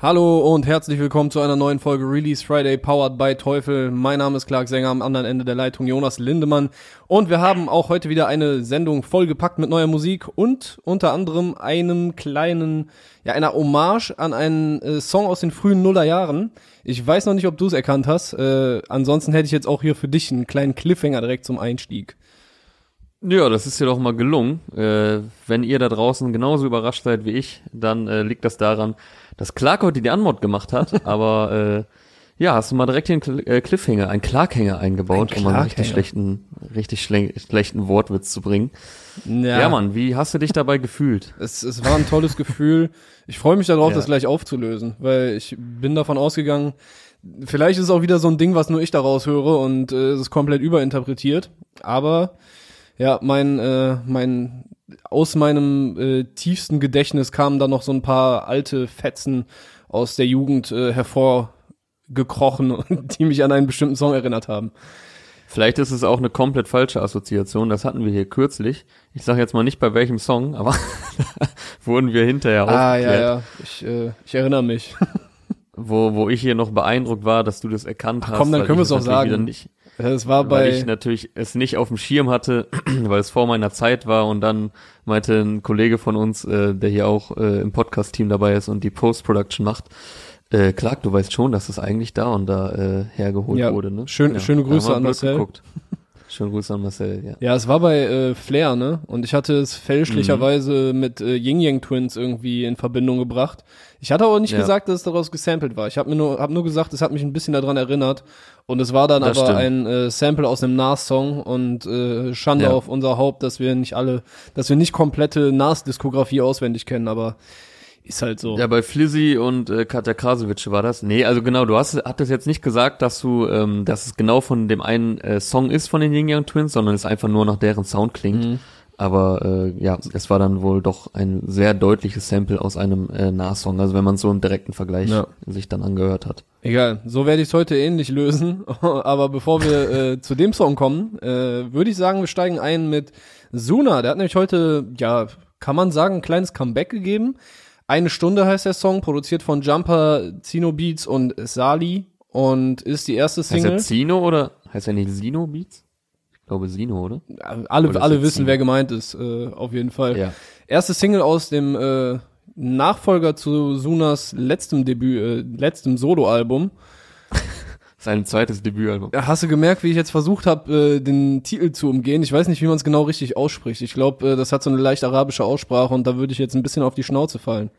Hallo und herzlich willkommen zu einer neuen Folge Release Friday powered by Teufel. Mein Name ist Clark Sänger, am anderen Ende der Leitung Jonas Lindemann und wir haben auch heute wieder eine Sendung vollgepackt mit neuer Musik und unter anderem einem kleinen, ja, einer Hommage an einen äh, Song aus den frühen Nullerjahren. Ich weiß noch nicht, ob du es erkannt hast. Äh, ansonsten hätte ich jetzt auch hier für dich einen kleinen Cliffhanger direkt zum Einstieg. Ja, das ist ja doch mal gelungen. Äh, wenn ihr da draußen genauso überrascht seid wie ich, dann äh, liegt das daran, dass Clark heute die Anmod gemacht hat, aber äh, ja, hast du mal direkt den äh, Cliffhanger, einen Clarkhänger eingebaut, Ein um mal einen richtig schlechten, richtig schle schlechten Wortwitz zu bringen. Ja, Ja. Mann, wie hast du dich dabei gefühlt? Es, es war ein tolles Gefühl. Ich freue mich darauf, Ja. das gleich aufzulösen, weil ich bin davon ausgegangen, vielleicht ist es auch wieder so ein Ding, was nur ich daraus höre und äh, es ist komplett überinterpretiert. Aber ja, mein, äh, mein aus meinem äh, tiefsten Gedächtnis kamen da noch so ein paar alte Fetzen aus der Jugend äh, hervorgekrochen, die mich an einen bestimmten Song erinnert haben. Vielleicht ist es auch eine komplett falsche Assoziation, das hatten wir hier kürzlich. Ich sage jetzt mal nicht bei welchem Song, aber wurden wir hinterher Ah, aufgeklärt. ja, ja. Ich, äh, ich erinnere mich. wo, wo ich hier noch beeindruckt war, dass du das erkannt Ach hast. komm, dann können wir's es auch sagen. Nicht, Es war weil bei ich natürlich es nicht auf dem Schirm hatte, weil es vor meiner Zeit war und dann meinte ein Kollege von uns, äh, der hier auch äh, im Podcast-Team dabei ist und die Post-Production macht, äh, Clark, du weißt schon, dass es eigentlich da und da äh, hergeholt Ja, wurde, ne? schön- schöne da Grüße an Marcel. geguckt. Schöne Grüße an Marcel, ja. Ja, es war bei äh, Flair, ne? Und ich hatte es fälschlicherweise Mhm. mit äh, Ying Yang Twins irgendwie in Verbindung gebracht. Ich hatte aber nicht Ja. gesagt, dass es daraus gesampelt war. Ich habe mir nur hab nur gesagt, es hat mich ein bisschen daran erinnert und es war dann Das aber stimmt. ein äh, Sample aus einem Nas Song und äh, Schande Ja. auf unser Haupt, dass wir nicht alle, dass wir nicht komplette Nas Diskografie auswendig kennen, aber ist halt so. Ja, bei Flizzy und äh, Katja Krasowitsch war das. Nee, also genau, du hast hattest jetzt nicht gesagt, dass du, ähm, dass es genau von dem einen äh, Song ist von den Yin Yang Twins, sondern es einfach nur nach deren Sound klingt. Mhm. Aber äh, ja, es war dann wohl doch ein sehr deutliches Sample aus einem äh, Nas-Song, also wenn man so einen direkten Vergleich Ja. sich dann angehört hat. Egal, so werde ich es heute ähnlich lösen. Aber bevor wir äh, zu dem Song kommen, äh, würde ich sagen, wir steigen ein mit Suna. Der hat nämlich heute, ja, kann man sagen, ein kleines Comeback gegeben. Eine Stunde heißt der Song, produziert von Jumper, Zino Beats und Sali und ist die erste Heißt Single. er Zino oder heißt er nicht Sino Beats? Ich glaube Sino, oder? alle oder alle wissen, Zino? wer gemeint ist, äh, auf jeden Fall. Ja. Erste Single aus dem äh, Nachfolger zu Sunas letztem Debüt, äh, letztem Soloalbum. Sein zweites Debütalbum. Ja, Hast du gemerkt, wie ich jetzt versucht habe, äh, den Titel zu umgehen? Ich weiß nicht, wie man es genau richtig ausspricht. Ich glaube, äh, das hat so eine leicht arabische Aussprache und da würde ich jetzt ein bisschen auf die Schnauze fallen.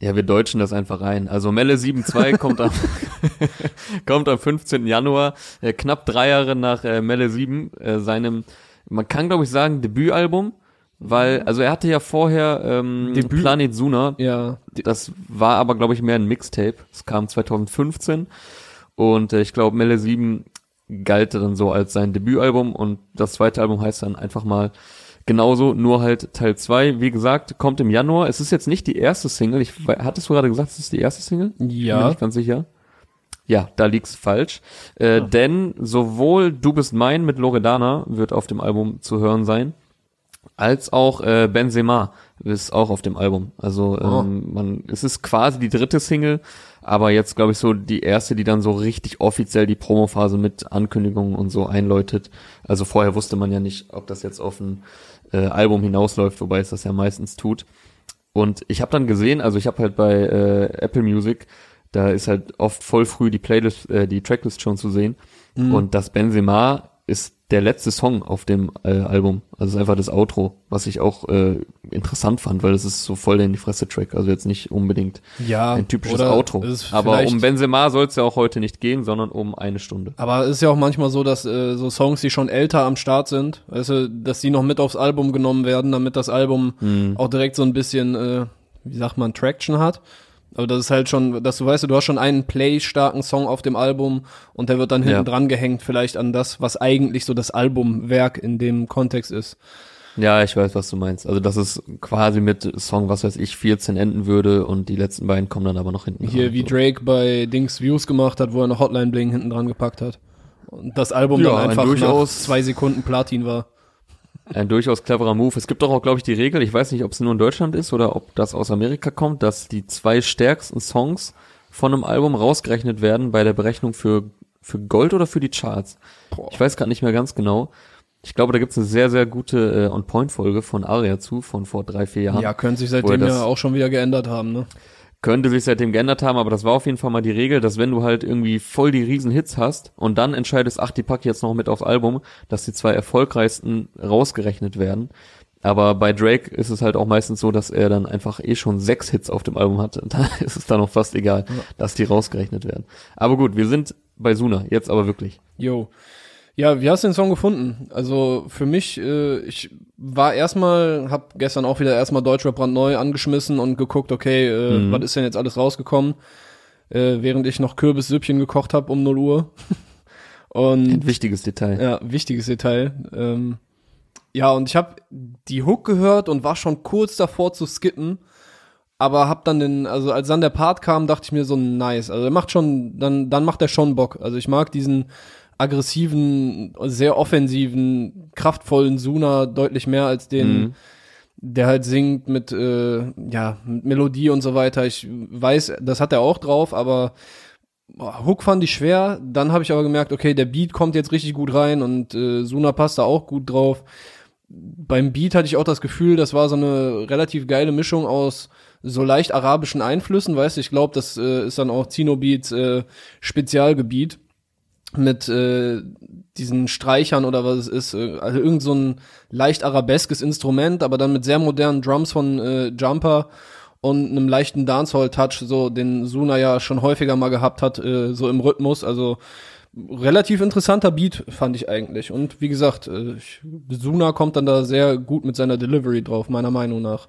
Ja, wir deutschen das einfach rein. Also Melle 7.2 kommt am, kommt am 15. Januar, äh, knapp drei Jahre nach äh, Melle 7, äh, seinem, man kann glaube ich sagen, Debütalbum, weil, also er hatte ja vorher ähm, Debüt- Planet Suna, Ja, das war aber glaube ich mehr ein Mixtape, es kam 2015 und äh, ich glaube Melle 7 galt dann so als sein Debütalbum und das zweite Album heißt dann einfach mal genauso, nur halt Teil 2, wie gesagt, kommt im Januar. Es ist jetzt nicht die erste Single, ich hattest du gerade gesagt, es ist die erste Single? Bin ja. nicht ganz sicher. Ja, da liegt's falsch. Äh, Denn sowohl Du bist mein mit Loredana wird auf dem Album zu hören sein, als auch äh, Benzema ist auch auf dem Album. Also Oh. ähm, man, es ist quasi die dritte Single, aber jetzt glaube ich so die erste, die dann so richtig offiziell die Promophase mit Ankündigungen und so einläutet. Also vorher wusste man ja nicht, ob das jetzt auf ein äh, Album hinausläuft, wobei es das ja meistens tut. Und ich habe dann gesehen, also ich habe halt bei äh, Apple Music, da ist halt oft voll früh die Playlist, äh, die Tracklist schon zu sehen. Und das Benzema ist der letzte Song auf dem äh, Album. Also es ist einfach das Outro, was ich auch äh, interessant fand, weil es ist so voll der in die Fresse Track. Also jetzt nicht unbedingt Ja, ein typisches Outro. Aber um Benzema soll es ja auch heute nicht gehen, sondern um eine Stunde. Aber es ist ja auch manchmal so, dass äh, so Songs, die schon älter am Start sind, weißt du, dass die noch mit aufs Album genommen werden, damit das Album Hm. auch direkt so ein bisschen, äh, wie sagt man, Traction hat. Aber das ist halt schon, dass du weißt, du hast schon einen play-starken Song auf dem Album und der wird dann hinten Ja. dran gehängt, vielleicht an das, was eigentlich so das Albumwerk in dem Kontext ist. Ja, ich weiß, was du meinst. Also dass es quasi mit Song, was weiß ich, 14 enden würde und die letzten beiden kommen dann aber noch hinten Hier, dran. wie so. Drake bei Dings Views gemacht hat, wo er eine Hotline Bling hinten dran gepackt hat. Und das Album Ja, dann ein einfach durchaus- nach zwei Sekunden Platin war. Ein durchaus cleverer Move. Es gibt doch auch, glaube ich, die Regel, ich weiß nicht, ob es nur in Deutschland ist oder ob das aus Amerika kommt, dass die zwei stärksten Songs von einem Album rausgerechnet werden bei der Berechnung für, für Gold oder für die Charts. Boah. Ich weiß gerade nicht mehr ganz genau. Ich glaube, da gibt's eine sehr, sehr gute äh, On-Point-Folge von Aria zu, von vor drei, vier Jahren. Ja, könnte sich seitdem das- ja auch schon wieder geändert haben, ne? Könnte sich seitdem geändert haben, aber das war auf jeden Fall mal die Regel, dass wenn du halt irgendwie voll die riesen Hits hast und dann entscheidest, ach, die pack ich jetzt noch mit aufs Album, dass die zwei erfolgreichsten rausgerechnet werden. Aber bei Drake ist es halt auch meistens so, dass er dann einfach eh schon sechs Hits auf dem Album hatte. Und da ist es dann auch fast egal, dass die rausgerechnet werden. Aber gut, wir sind bei Suna, jetzt aber wirklich. Yo. Ja, wie hast du den Song gefunden? Also für mich, äh, ich war erstmal, hab gestern auch wieder erstmal Deutschrap brandneu angeschmissen und geguckt, okay, äh, Mhm. was ist denn jetzt alles rausgekommen? Äh, während ich noch Kürbissüppchen gekocht habe um 0 Uhr. Und Ein wichtiges Detail. ja, wichtiges Detail. Ähm, ja, und ich habe die Hook gehört und war schon kurz davor zu skippen, aber hab dann den, also als dann der Part kam, dachte ich mir so nice. Also er macht schon, dann dann macht er schon Bock. Also ich mag diesen aggressiven, sehr offensiven, kraftvollen Suna deutlich mehr als den, Mhm. der halt singt mit äh, ja mit Melodie und so weiter. Ich weiß, das hat er auch drauf, aber Hook fand ich schwer. Dann habe ich aber gemerkt, okay, der Beat kommt jetzt richtig gut rein und äh, Suna passt da auch gut drauf. Beim Beat hatte ich auch das Gefühl, das war so eine relativ geile Mischung aus so leicht arabischen Einflüssen, weißt du, ich glaube, das äh, ist dann auch Zino Beats äh, Spezialgebiet mit äh, diesen Streichern oder was es ist, äh, also irgend so ein leicht arabeskes Instrument, aber dann mit sehr modernen Drums von äh, Jumper und einem leichten Dancehall-Touch, so den Suna ja schon häufiger mal gehabt hat, äh, so im Rhythmus, also relativ interessanter Beat fand ich eigentlich und wie gesagt, äh, Suna kommt dann da sehr gut mit seiner Delivery drauf, meiner Meinung nach.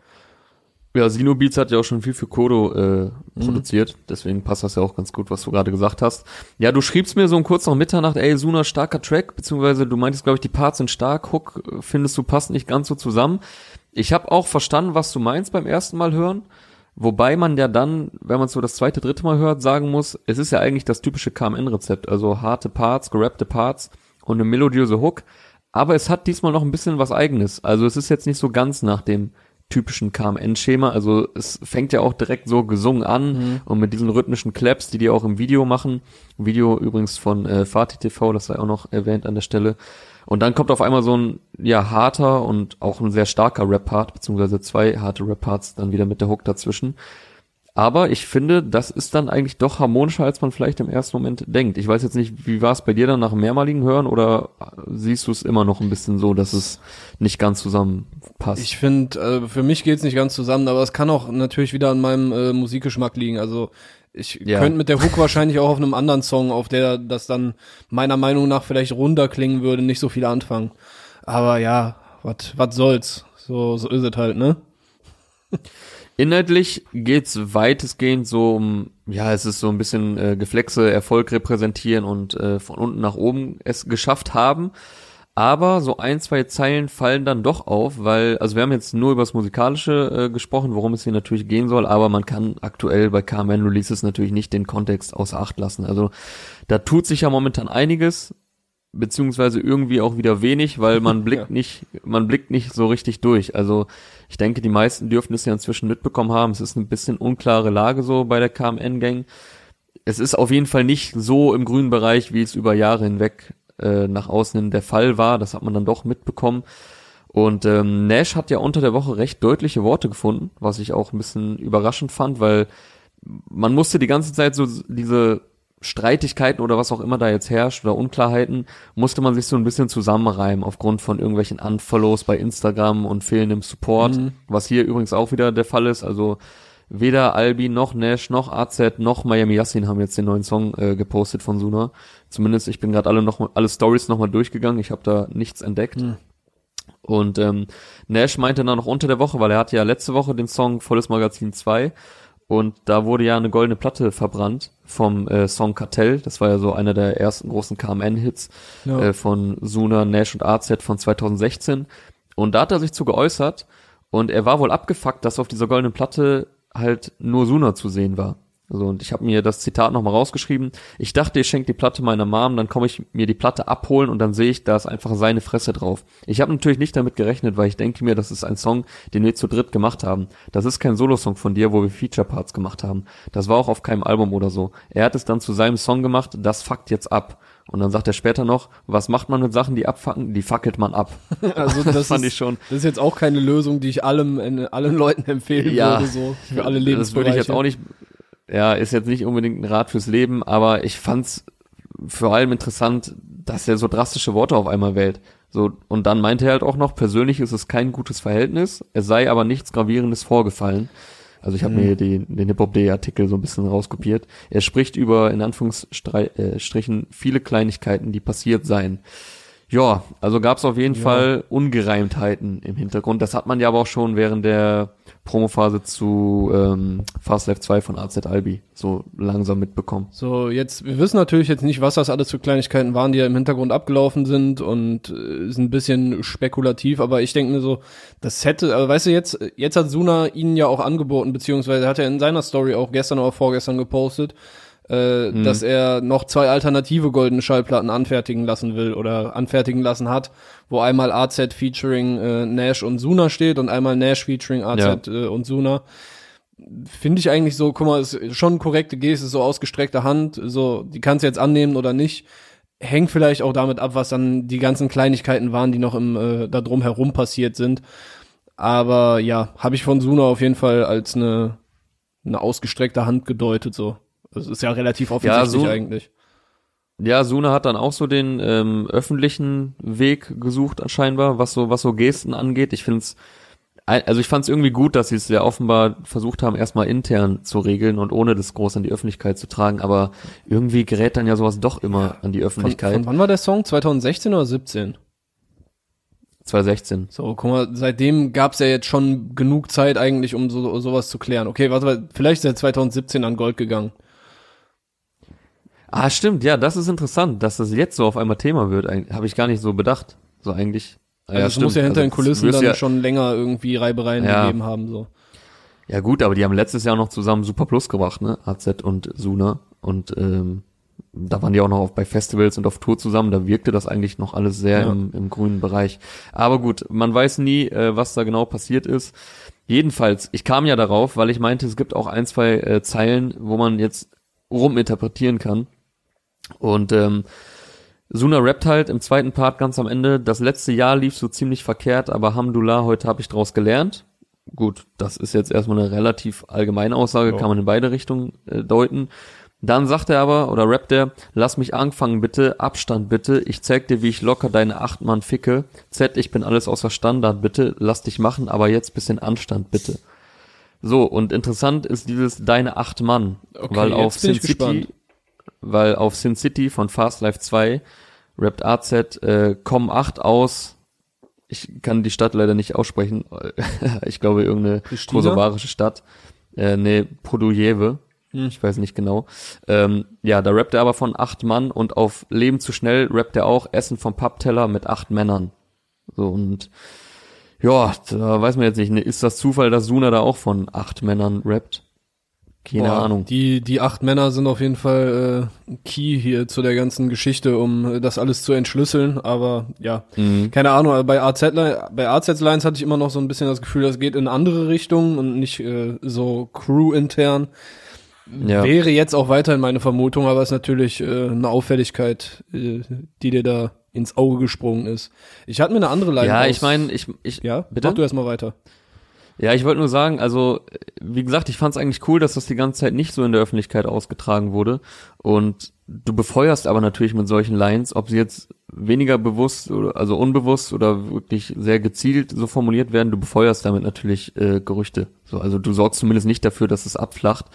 Ja, Sino Beats hat ja auch schon viel für Kodo äh, produziert, deswegen passt das ja auch ganz gut, was du gerade gesagt hast. Ja, du schriebst mir so kurz nach Mitternacht, ey, Suna, starker Track, beziehungsweise du meintest, glaube ich, die Parts sind stark, Hook äh, findest du passt nicht ganz so zusammen. Ich habe auch verstanden, was du meinst beim ersten Mal hören, wobei man ja dann, wenn man so das zweite, dritte Mal hört, sagen muss, es ist ja eigentlich das typische KMN-Rezept, also harte Parts, gerappte Parts und eine melodiöse Hook, aber es hat diesmal noch ein bisschen was eigenes. Also es ist jetzt nicht so ganz nach dem typischen KMN-Schema. Also es fängt ja auch direkt so gesungen an und mit diesen rhythmischen Claps, die die auch im Video machen. Video übrigens von äh, Fatih TV, das sei auch noch erwähnt an der Stelle. Und dann kommt auf einmal so ein ja harter und auch ein sehr starker Rap-Part, beziehungsweise zwei harte Rap-Parts dann wieder mit der Hook dazwischen. Aber ich finde, das ist dann eigentlich doch harmonischer, als man vielleicht im ersten Moment denkt. Ich weiß jetzt nicht, wie war es bei dir dann nach mehrmaligen Hören oder siehst du es immer noch ein bisschen so, dass es nicht ganz zusammenpasst? Ich finde, äh, für mich geht's nicht ganz zusammen, aber es kann auch natürlich wieder an meinem äh, Musikgeschmack liegen. Also ich Ja. könnte mit der Hook wahrscheinlich auch auf einem anderen Song, auf der das dann meiner Meinung nach vielleicht runter klingen würde, nicht so viel anfangen. Aber ja, was was soll's? So so ist es halt, ne? Inhaltlich geht's weitestgehend so um, ja, es ist so ein bisschen äh, Geflexe, Erfolg repräsentieren und äh, von unten nach oben es geschafft haben. Aber so ein, zwei Zeilen fallen dann doch auf, weil, also wir haben jetzt nur über das Musikalische äh, gesprochen, worum es hier natürlich gehen soll, aber man kann aktuell bei KMN Releases natürlich nicht den Kontext außer Acht lassen. Also da tut sich ja momentan einiges, beziehungsweise irgendwie auch wieder wenig, weil man blickt Ja. nicht, man blickt nicht so richtig durch. Also ich denke, die meisten dürften es ja inzwischen mitbekommen haben. Es ist ein bisschen unklare Lage so bei der KMN-Gang. Es ist auf jeden Fall nicht so im grünen Bereich, wie es über Jahre hinweg äh, nach außen hin der Fall war. Das hat man dann doch mitbekommen. Und ähm, Nash hat ja unter der Woche recht deutliche Worte gefunden, was ich auch ein bisschen überraschend fand, weil man musste die ganze Zeit so diese Streitigkeiten oder was auch immer da jetzt herrscht oder Unklarheiten, musste man sich so ein bisschen zusammenreimen aufgrund von irgendwelchen Unfollows bei Instagram und fehlendem Support, Mhm. was hier übrigens auch wieder der Fall ist. Also weder Albi noch Nash noch AZ noch Miami Yassin haben jetzt den neuen Song äh, gepostet von Suna. Zumindest ich bin gerade alle noch alle Stories noch mal durchgegangen. Ich habe da nichts entdeckt. Mhm. Und ähm, Nash meinte dann noch unter der Woche, weil er hatte ja letzte Woche den Song Volles Magazin 2 und da wurde ja eine goldene Platte verbrannt vom äh, Song Kartell. Das war ja so einer der ersten großen KMN-Hits Ja. äh, von Suna, Nash und AZ von 2016. Und da hat er sich zu geäußert und er war wohl abgefuckt, dass auf dieser goldenen Platte halt nur Suna zu sehen war. So, und ich habe mir das Zitat nochmal rausgeschrieben. Ich dachte, ich schenke die Platte meiner Mom, dann komme ich mir die Platte abholen und dann sehe ich, da ist einfach seine Fresse drauf. Ich habe natürlich nicht damit gerechnet, weil ich denke mir, das ist ein Song, den wir zu dritt gemacht haben. Das ist kein Solo-Song von dir, wo wir Feature-Parts gemacht haben. Das war auch auf keinem Album oder so. Er hat es dann zu seinem Song gemacht, das fuckt jetzt ab. Und dann sagt er später noch, was macht man mit Sachen, die abfacken? Die fackelt man ab. Also das, das fand ist, ich schon. Das ist jetzt auch keine Lösung, die ich allem, allen Leuten empfehlen ja, würde, so für alle Lebensbereiche. Das würde ich jetzt auch nicht, ja, ist jetzt nicht unbedingt ein Rat fürs Leben, aber ich fand's vor allem interessant, dass er so drastische Worte auf einmal wählt. So, und dann meinte er halt auch noch, persönlich ist es kein gutes Verhältnis, es sei aber nichts Gravierendes vorgefallen. Also ich habe mhm. mir die, den Hip-Hop-Day-Artikel so ein bisschen rauskopiert. Er spricht über, in Anführungsstrichen, viele Kleinigkeiten, die passiert seien. Ja, also gab es auf jeden ja. Fall Ungereimtheiten im Hintergrund. Das hat man ja aber auch schon während der Promophase zu ähm, Fast Life 2 von AZ Albi so langsam mitbekommen. So, jetzt, wir wissen natürlich jetzt nicht, was das alles für Kleinigkeiten waren, die ja im Hintergrund abgelaufen sind und äh, ist ein bisschen spekulativ, aber ich denke mir so, das hätte, aber weißt du, jetzt, jetzt hat Suna ihnen ja auch angeboten, beziehungsweise hat er in seiner Story auch gestern oder vorgestern gepostet, äh, mhm. dass er noch zwei alternative goldene Schallplatten anfertigen lassen will oder anfertigen lassen hat, wo einmal AZ featuring äh, Nash und Suna steht und einmal Nash featuring AZ ja. äh, und Suna. Finde ich eigentlich so, guck mal, ist schon korrekte Geste, so ausgestreckte Hand, so, die kannst du jetzt annehmen oder nicht. Hängt vielleicht auch damit ab, was dann die ganzen Kleinigkeiten waren, die noch im äh, da drum herum passiert sind. Aber ja, habe ich von Suna auf jeden Fall als eine, eine ausgestreckte Hand gedeutet, so. Das ist ja relativ offensichtlich ja, so, eigentlich. Ja, Suna hat dann auch so den ähm, öffentlichen Weg gesucht, scheinbar, was so, was so Gesten angeht. Ich finde es, also ich fand es irgendwie gut, dass sie es ja offenbar versucht haben, erstmal intern zu regeln und ohne das groß an die Öffentlichkeit zu tragen, aber irgendwie gerät dann ja sowas doch immer an die Öffentlichkeit. Von, von wann war der Song? 2016 oder 17? 2016. So, guck mal, seitdem gab's ja jetzt schon genug Zeit eigentlich, um so, sowas zu klären. Okay, warte, vielleicht ist er 2017 an Gold gegangen. Ah, stimmt, ja, das ist interessant, dass das jetzt so auf einmal Thema wird. Habe ich gar nicht so bedacht. So eigentlich. Also ja, es muss ja hinter also, den Kulissen dann ja, schon länger irgendwie Reibereien ja. gegeben haben. so. Ja gut, aber die haben letztes Jahr noch zusammen Super Plus gebracht, ne? AZ und Suna. Und ähm, da waren die auch noch auf, bei Festivals und auf Tour zusammen. Da wirkte das eigentlich noch alles sehr ja. im, im grünen Bereich. Aber gut, man weiß nie, äh, was da genau passiert ist. Jedenfalls, ich kam ja darauf, weil ich meinte, es gibt auch ein, zwei äh, Zeilen, wo man jetzt ruminterpretieren kann. Und ähm, Suna rappt halt im zweiten Part ganz am Ende, das letzte Jahr lief so ziemlich verkehrt, aber Hamdullah, heute habe ich draus gelernt. Gut, das ist jetzt erstmal eine relativ allgemeine Aussage, ja. kann man in beide Richtungen äh, deuten. Dann sagt er aber, oder rappt er, lass mich anfangen bitte, Abstand bitte, ich zeig dir, wie ich locker deine acht Mann ficke. Z, ich bin alles außer Standard bitte, lass dich machen, aber jetzt bisschen Anstand bitte. So, und interessant ist dieses deine acht Mann, okay, weil auf Sin City, weil auf Sin City von Fast Life 2 rappt AZ äh, Com 8 aus. Ich kann die Stadt leider nicht aussprechen. ich glaube irgendeine Pristina? kosovarische Stadt. Äh, nee, Podujeve. Hm. Ich weiß nicht genau. Ähm, ja, da rappt er aber von acht Mann und auf Leben zu schnell rappt er auch Essen vom Pappteller mit acht Männern. So und ja, da weiß man jetzt nicht, ne, ist das Zufall, dass Suna da auch von acht Männern rappt? Keine Boah, Ahnung. Die, die acht Männer sind auf jeden Fall äh, Key hier zu der ganzen Geschichte, um äh, das alles zu entschlüsseln. Aber ja, mhm. keine Ahnung. Bei AZ, bei AZ Lines hatte ich immer noch so ein bisschen das Gefühl, das geht in andere Richtungen und nicht äh, so crew-intern. Ja. Wäre jetzt auch weiterhin meine Vermutung, aber es ist natürlich äh, eine Auffälligkeit, äh, die dir da ins Auge gesprungen ist. Ich hatte mir eine andere Line Ja, ich meine, ich, ich, ja, bitte? mach du erstmal weiter. Ja, ich wollte nur sagen, also wie gesagt, ich fand es eigentlich cool, dass das die ganze Zeit nicht so in der Öffentlichkeit ausgetragen wurde. Und du befeuerst aber natürlich mit solchen Lines, ob sie jetzt weniger bewusst oder also unbewusst oder wirklich sehr gezielt so formuliert werden, du befeuerst damit natürlich äh, Gerüchte. So, also du sorgst zumindest nicht dafür, dass es abflacht.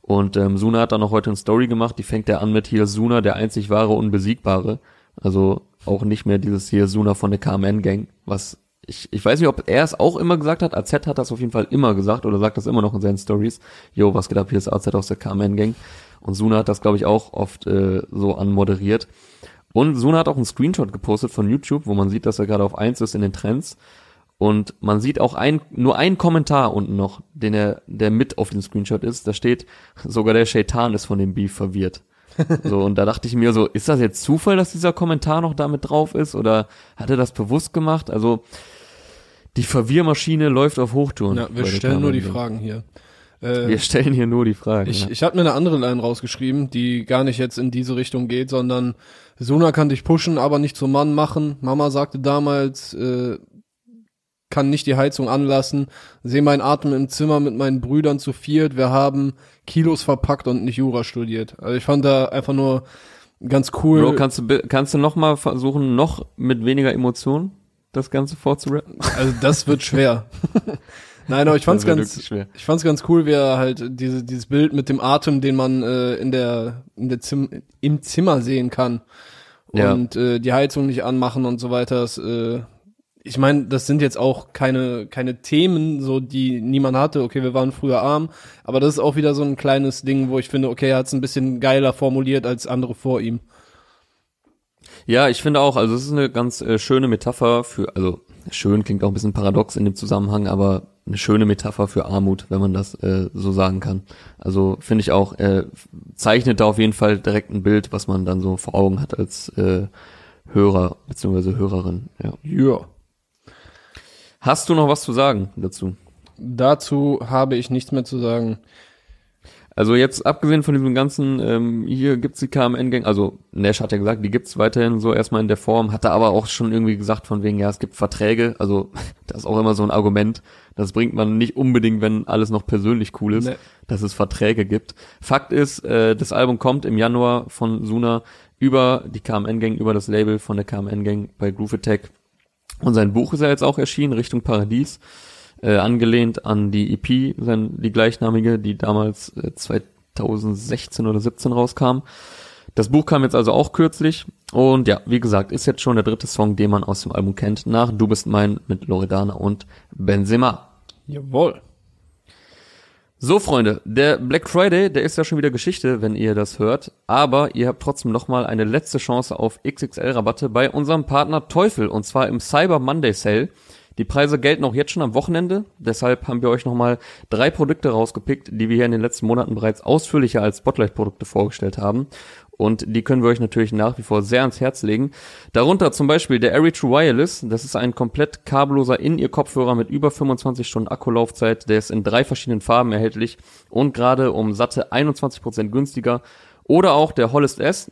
Und ähm, Suna hat dann noch heute eine Story gemacht, die fängt ja an mit hier Suna, der einzig wahre, unbesiegbare. Also auch nicht mehr dieses hier Suna von der KMN Gang, was ich, ich weiß nicht, ob er es auch immer gesagt hat. AZ hat das auf jeden Fall immer gesagt oder sagt das immer noch in seinen Stories. Jo, was geht ab? Hier ist AZ aus der Carmen Gang. Und Suna hat das, glaube ich, auch oft äh, so anmoderiert. Und Suna hat auch einen Screenshot gepostet von YouTube, wo man sieht, dass er gerade auf eins ist in den Trends. Und man sieht auch ein, nur einen Kommentar unten noch, den er, der mit auf dem Screenshot ist. Da steht, sogar der Shaitan ist von dem Beef verwirrt. So, und da dachte ich mir so, ist das jetzt Zufall, dass dieser Kommentar noch damit drauf ist? Oder hat er das bewusst gemacht? Also, die Verwirrmaschine läuft auf Hochtouren. Ja, wir stellen nur die. Fragen hier. Äh, Wir stellen hier nur die Fragen. Ich, ja. ich habe mir eine andere Line rausgeschrieben, die gar nicht jetzt in diese Richtung geht, sondern Suna kann dich pushen, aber nicht zum Mann machen. Mama sagte damals, äh, kann nicht die Heizung anlassen. Sehe meinen Atem im Zimmer mit meinen Brüdern zu viert. Wir haben Kilos verpackt und nicht Jura studiert. Also ich fand da einfach nur ganz cool. Bro, kannst du, kannst du noch mal versuchen, noch mit weniger Emotionen das Ganze vorzurappen? also das wird schwer. Nein, aber ich fand's ganz, ich fand's ganz cool, wie er halt diese, dieses Bild mit dem Atem, den man äh, in der, in der Zim im Zimmer sehen kann. Ja. Und äh, die Heizung nicht anmachen und so weiter. Das, äh, ich meine, das sind jetzt auch keine, keine Themen, so die niemand hatte. Okay, wir waren früher arm, aber das ist auch wieder so ein kleines Ding, wo ich finde, okay, er hat's ein bisschen geiler formuliert als andere vor ihm. Ja, ich finde auch, also es ist eine ganz äh, schöne Metapher für, also schön klingt auch ein bisschen paradox in dem Zusammenhang, aber eine schöne Metapher für Armut, wenn man das äh, so sagen kann. Also finde ich auch, äh, zeichnet da auf jeden Fall direkt ein Bild, was man dann so vor Augen hat als äh, Hörer bzw. Hörerin. Ja. Ja. Hast du noch was zu sagen dazu? Dazu habe ich nichts mehr zu sagen. Also jetzt abgesehen von diesem ganzen, ähm, hier gibt's die KMN-Gang, also Nash hat ja gesagt, die gibt's weiterhin so erstmal in der Form, hat er aber auch schon irgendwie gesagt von wegen, ja, es gibt Verträge, also das ist auch immer so ein Argument, das bringt man nicht unbedingt, wenn alles noch persönlich cool ist, Nee. dass es Verträge gibt. Fakt ist, äh, das Album kommt im Januar von Suna über die KMN-Gang, über das Label von der KMN-Gang bei Groove Attack und sein Buch ist ja jetzt auch erschienen, Richtung Paradies, äh, angelehnt an die EP, sein, die gleichnamige, die damals äh, 2016 oder 17 rauskam. Das Buch kam jetzt also auch kürzlich und ja, wie gesagt, ist jetzt schon der dritte Song, den man aus dem Album kennt, nach Du bist mein mit Loredana und Benzema. Jawohl. So, Freunde, der Black Friday, der ist ja schon wieder Geschichte, wenn ihr das hört. Aber ihr habt trotzdem nochmal eine letzte Chance auf XXL-Rabatte bei unserem Partner Teufel und zwar im Cyber Monday Sale. Die Preise gelten auch jetzt schon am Wochenende. Deshalb haben wir euch nochmal drei Produkte rausgepickt, die wir hier in den letzten Monaten bereits ausführlicher als Spotlight-Produkte vorgestellt haben. Und die können wir euch natürlich nach wie vor sehr ans Herz legen. Darunter zum Beispiel der Airy True Wireless. Das ist ein komplett kabelloser In-Ear-Kopfhörer mit über 25 Stunden Akkulaufzeit. Der ist in drei verschiedenen Farben erhältlich und gerade um satte 21% günstiger. Oder auch der Hollest S.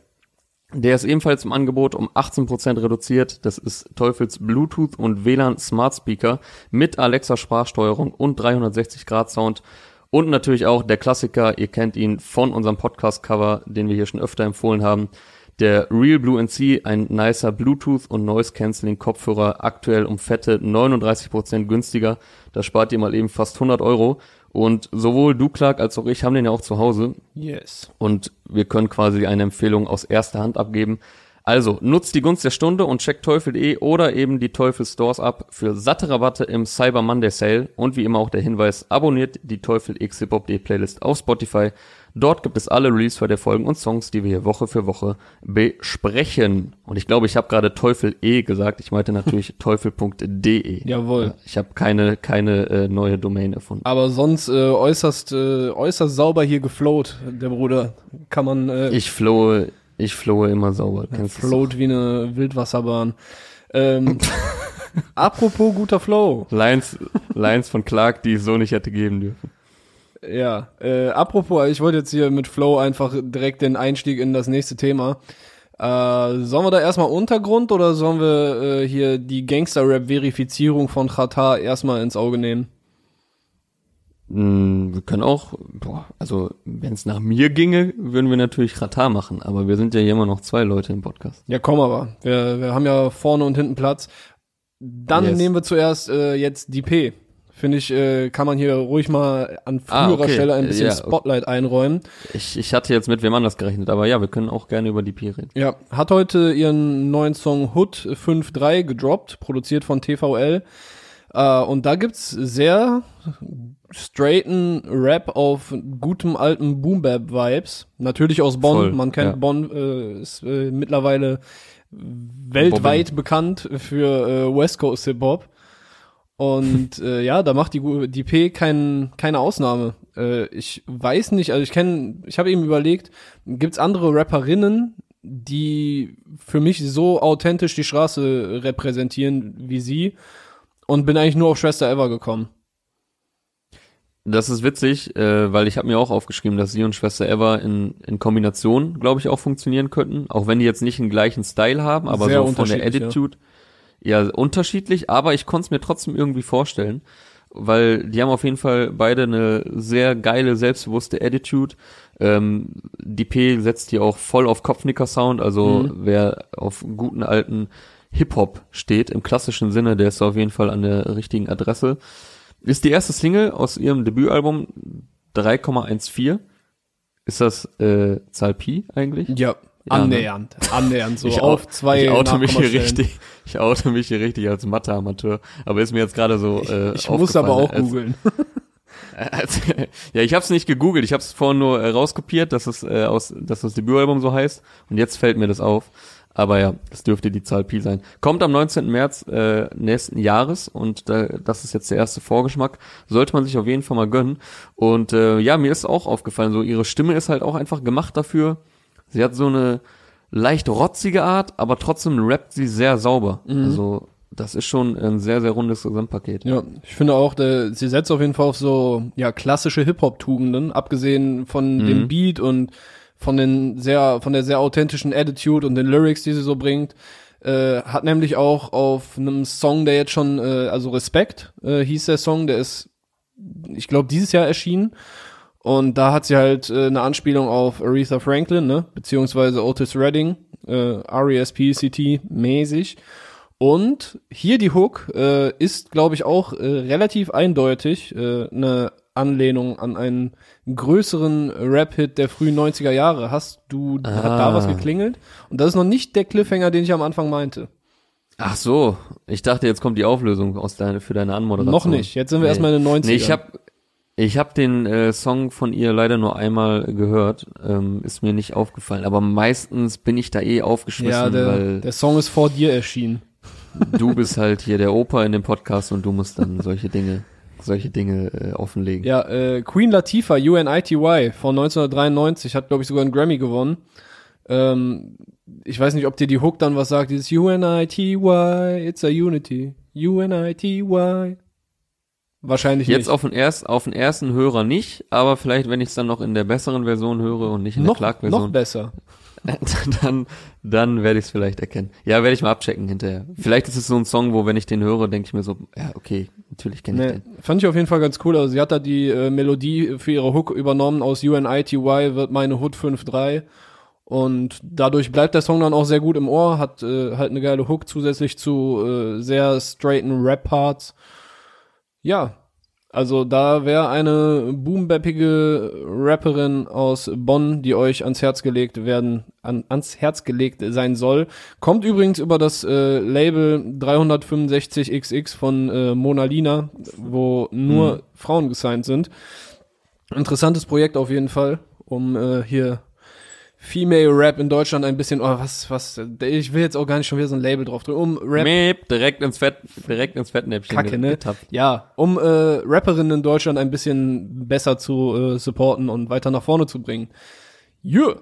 Der ist ebenfalls im Angebot um 18% reduziert. Das ist Teufels Bluetooth und WLAN Smart Speaker mit Alexa Sprachsteuerung und 360 Grad Sound. Und natürlich auch der Klassiker, ihr kennt ihn von unserem Podcast-Cover, den wir hier schon öfter empfohlen haben. Der Real Blue NC, ein nicer Bluetooth und Noise Cancelling Kopfhörer, aktuell um fette 39% günstiger. Da spart ihr mal eben fast 100 Euro. Und sowohl du, Clark, als auch ich haben den ja auch zu Hause Yes. und wir können quasi eine Empfehlung aus erster Hand abgeben. Also, nutzt die Gunst der Stunde und checkt teufel.de oder eben die Teufel Stores ab für satte Rabatte im Cyber Monday Sale und wie immer auch der Hinweis, abonniert die Teufel X Hip Hop Playlist auf Spotify. Dort gibt es alle Release der Folgen und Songs, die wir hier Woche für Woche besprechen. Und ich glaube, ich habe gerade Teufel E gesagt. Ich meinte natürlich teufel.de. Jawohl. Ich habe keine keine äh, neue Domain erfunden. Aber sonst äh, äußerst, äh, äußerst sauber hier geflowt, der Bruder. Kann man äh, Ich flowe, ich flowe immer sauber. Das float wie eine Wildwasserbahn. Ähm, apropos guter Flow. Lines, Lines von Clark, die es so nicht hätte geben dürfen. Ja, äh, apropos, ich wollte jetzt hier mit Flow einfach direkt den Einstieg in das nächste Thema. Äh, sollen wir da erstmal Untergrund oder sollen wir äh, hier die Gangster-Rap-Verifizierung von Qatar erstmal ins Auge nehmen? Mm, Wir können auch, boah, also wenn es nach mir ginge, würden wir natürlich Ratar machen, aber wir sind ja hier immer noch zwei Leute im Podcast. Ja, komm aber. Wir, wir haben ja vorne und hinten Platz. Dann Yes. nehmen wir zuerst äh, jetzt die P. Finde ich, äh, kann man hier ruhig mal an Ah, früherer okay. Stelle ein bisschen Ja, Spotlight einräumen. Ich, ich hatte jetzt mit wem anders gerechnet, aber ja, wir können auch gerne über die Pi reden. Ja, hat heute ihren neuen Song Hood 5.3 gedroppt, produziert von TVL. Äh, und da gibt's sehr straighten Rap auf gutem alten Boom Bap Vibes. Natürlich aus Bonn. Voll, Man kennt ja. Bonn äh, ist äh, mittlerweile weltweit bekannt für äh, West Coast Hip Hop. Und äh, ja, da macht die, die P kein, keine Ausnahme. Äh, ich weiß nicht, also ich kenne, ich habe eben überlegt, gibt's andere Rapperinnen, die für mich so authentisch die Straße repräsentieren wie sie? Und bin eigentlich nur auf Schwester Ever gekommen. Das ist witzig, äh, weil ich habe mir auch aufgeschrieben, dass sie und Schwester Eva in, in Kombination, glaube ich, auch funktionieren könnten. Auch wenn die jetzt nicht den gleichen Style haben, aber Sehr so von der unterschiedlich, ja. Attitude. Ja, unterschiedlich, aber ich konnte es mir trotzdem irgendwie vorstellen, weil die haben auf jeden Fall beide eine sehr geile, selbstbewusste Attitude. Ähm, die P setzt hier auch voll auf Kopfnicker-Sound, also Mhm. wer auf guten alten Hip-Hop steht, im klassischen Sinne, der ist auf jeden Fall an der richtigen Adresse. Ist die erste Single aus ihrem Debütalbum 3,14. Ist das äh, Zahl Pi eigentlich? Ja, Ja, annähernd. Annähernd, so ich, auf au- zwei ich oute mich hier richtig, ich oute mich hier richtig als Mathe-Amateur, aber ist mir jetzt gerade so äh, Ich muss aber auch googeln. als, als, Ja, ich habe es nicht gegoogelt, ich habe es vorhin nur äh, rauskopiert, dass es äh, aus dass das Debütalbum so heißt und jetzt fällt mir das auf. Aber ja, das dürfte die Zahl Pi sein. Kommt am 19. März äh, nächsten Jahres und äh, das ist jetzt der erste Vorgeschmack. Sollte man sich auf jeden Fall mal gönnen. Und äh, ja, mir ist auch aufgefallen, so ihre Stimme ist halt auch einfach gemacht dafür. Sie hat so eine leicht rotzige Art, aber trotzdem rappt sie sehr sauber. Also das ist schon ein sehr, sehr rundes Gesamtpaket. Ja, ich finde auch, der, sie setzt auf jeden Fall auf so ja klassische Hip-Hop-Tugenden, abgesehen von Mhm. dem Beat und von den sehr, von der sehr authentischen Attitude und den Lyrics, die sie so bringt. Äh, hat nämlich auch auf einem Song, der jetzt schon, äh, also Respekt äh, hieß der Song, der ist, ich glaube, dieses Jahr erschienen. Und da hat sie halt äh, eine Anspielung auf Aretha Franklin, ne, beziehungsweise Otis Redding, äh, R.E.S.P.C.T. mäßig. Und hier die Hook äh, ist, glaube ich, auch äh, relativ eindeutig äh, eine Anlehnung an einen größeren Rap-Hit der frühen 90er Jahre. Hast du, hat da Ah. was geklingelt? Und das ist noch nicht der Cliffhanger, den ich am Anfang meinte. Ach so, ich dachte, jetzt kommt die Auflösung aus deine, für deine Anmoderation. Noch nicht. Jetzt sind wir Nee. erstmal in den 90ern. Nee, ich habe ich hab den äh, Song von ihr leider nur einmal gehört, ähm, ist mir nicht aufgefallen, aber meistens bin ich da eh ja, aufgeschmissen, der, weil der Song ist vor dir erschienen. du bist halt hier der Opa in dem Podcast und du musst dann solche Dinge, solche Dinge äh, offenlegen. Ja, äh, Queen Latifah, UNITY von 1993, hat, glaube ich, sogar einen Grammy gewonnen. Ähm, ich weiß nicht, ob dir die Hook dann was sagt, dieses UNITY, it's a unity, UNITY. Wahrscheinlich Jetzt nicht. auf den, erst, auf den ersten Hörer nicht, aber vielleicht, wenn ich es dann noch in der besseren Version höre und nicht in noch, der noch Clark-Version, besser. dann, dann werde ich es vielleicht erkennen. Ja, werde ich mal abchecken hinterher. Vielleicht ist es so ein Song, wo wenn ich den höre, denke ich mir so, ja, okay, natürlich kenne ich Nee, den. fand ich auf jeden Fall ganz cool. Also sie hat da die äh, Melodie für ihre Hook übernommen aus UNITY wird meine Hood 5.3 und dadurch bleibt der Song dann auch sehr gut im Ohr, hat äh, halt eine geile Hook zusätzlich zu äh, sehr straighten Rap-Parts. Ja, also da wäre eine boombappige Rapperin aus Bonn, die euch ans Herz gelegt werden, an, ans Herz gelegt sein soll. Kommt übrigens über das äh, Label 365XX von äh, Mona Lina, wo nur Frauen gesigned sind. Interessantes Projekt auf jeden Fall, um äh, hier Female Rap in Deutschland ein bisschen, oh, was, was, ich will jetzt auch gar nicht schon wieder so ein Label drauf drücken, um Rap Meep, direkt ins Fett, direkt ins Fettnäpfchen Kacke, ne? getappt. Ja, um äh, Rapperinnen in Deutschland ein bisschen besser zu äh, supporten und weiter nach vorne zu bringen. Yeah.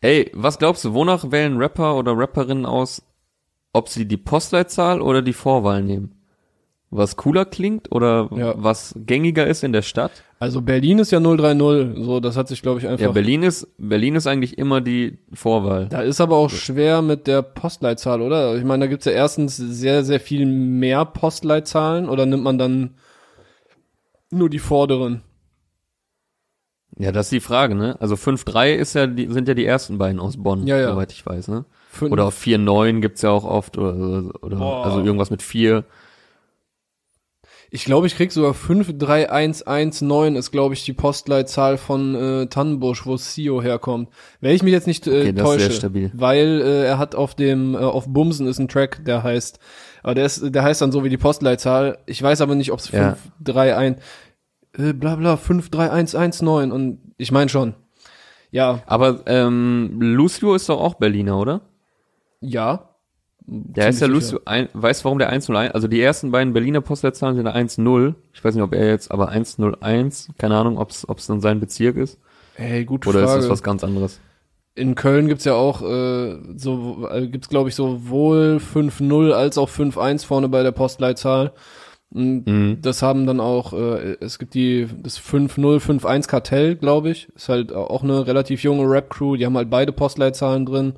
Ey, was glaubst du, wonach wählen Rapper oder Rapperinnen aus, ob sie die Postleitzahl oder die Vorwahl nehmen? Was cooler klingt oder Ja. was gängiger ist in der Stadt? Also Berlin ist ja 030, so das hat sich glaube ich einfach. Ja, Berlin ist, Berlin ist eigentlich immer die Vorwahl. da ist aber auch schwer mit der Postleitzahl, oder? Ich meine, da gibt's ja erstens sehr, sehr viel mehr Postleitzahlen oder nimmt man dann nur die vorderen? Ja, das ist die Frage, ne? Also 5-3 ist ja die, sind ja die ersten beiden aus Bonn, Ja, ja. soweit ich weiß, ne? Fünf- Oder auf 4-9 gibt's ja auch oft oder, oder Boah. also irgendwas mit 4. Ich glaube, ich krieg sogar 53119 ist, glaube ich, die Postleitzahl von äh, Tannenbusch, wo Sio herkommt. Wenn ich mich jetzt nicht äh, Okay, das ist sehr täusche, stabil. weil äh, er hat auf dem äh, auf Bumsen ist ein Track, der heißt, aber der ist der heißt dann so wie die Postleitzahl. Ich weiß aber nicht, ob es Ja. 531 äh, bla bla 53119 und ich meine schon. Ja, Aber ähm, Lucio ist doch auch Berliner, oder? ja. Der heißt ja Lucio, ein, weißt warum der 101? Also die ersten beiden Berliner Postleitzahlen sind 1-0. Ich weiß nicht, ob er jetzt, aber 101, keine Ahnung, ob es dann sein Bezirk ist. Hey, gute Oder Frage. ist das was ganz anderes? In Köln gibt's ja auch äh, so äh, gibt's glaube ich sowohl 5-0 als auch 5-1 vorne bei der Postleitzahl. Mhm. Das haben dann auch, äh, es gibt die, das 5-0, 5-1 Kartell, glaube ich. Ist halt auch eine relativ junge Rap-Crew, die haben halt beide Postleitzahlen drin.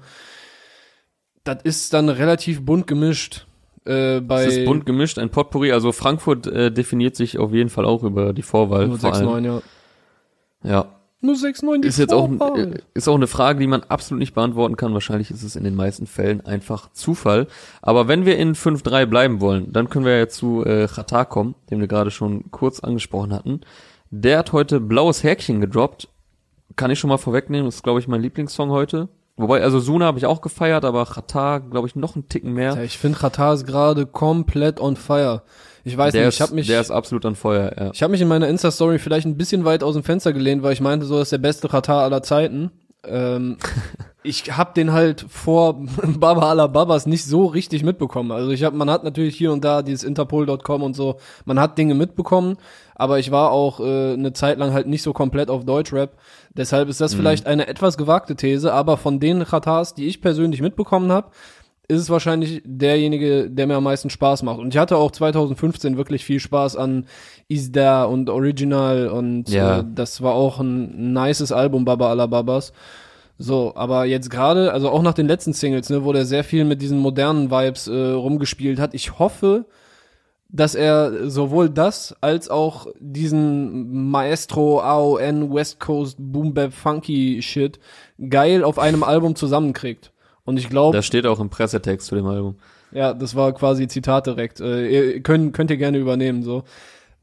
Das ist dann relativ bunt gemischt. Äh, bei Es ist bunt gemischt, ein Potpourri. Also Frankfurt äh, definiert sich auf jeden Fall auch über die Vorwahl. vor allem. 069, ja. Ja. 069, die Ist jetzt auch, Vorwahl. äh, ist auch eine Frage, die man absolut nicht beantworten kann. Wahrscheinlich ist es in den meisten Fällen einfach Zufall. Aber wenn wir in 5-3 bleiben wollen, dann können wir ja zu äh, Xatar kommen, den wir gerade schon kurz angesprochen hatten. Der hat heute Blaues Häkchen gedroppt. Kann ich schon mal vorwegnehmen. Das ist, glaube ich, mein Lieblingssong heute. Wobei, also Suna habe ich auch gefeiert, aber Xatar, glaube ich, noch einen Ticken mehr. Ja, ich finde Qatar ist gerade komplett on fire. Ich weiß der, nicht, ich habe mich der ist absolut an Feuer, ja. Ich habe mich in meiner Insta-Story vielleicht ein bisschen weit aus dem Fenster gelehnt, weil ich meinte, so ist der beste Katar aller Zeiten. Ähm, ich habe den halt vor Baba aller Babas nicht so richtig mitbekommen. Also ich habe, man hat natürlich hier und da dieses Interpol.com und so, man hat Dinge mitbekommen, aber ich war auch äh, eine Zeit lang halt nicht so komplett auf Deutschrap. Deshalb ist das vielleicht eine etwas gewagte These, aber von den Katars, die ich persönlich mitbekommen habe, ist es wahrscheinlich derjenige, der mir am meisten Spaß macht. Und ich hatte auch 2015 wirklich viel Spaß an Is There und Original und Ja. äh, das war auch ein nices Album, Baba Alla Babas. So, aber jetzt gerade, also auch nach den letzten Singles, ne, wo der sehr viel mit diesen modernen Vibes äh, rumgespielt hat. Ich hoffe, dass er sowohl das als auch diesen Maestro AON West Coast Boom Bap Funky Shit geil auf einem Album zusammenkriegt. Und ich glaube, Das steht auch im Pressetext zu dem Album. ja, das war quasi Zitat direkt. Äh, ihr könnt, könnt ihr gerne übernehmen, so.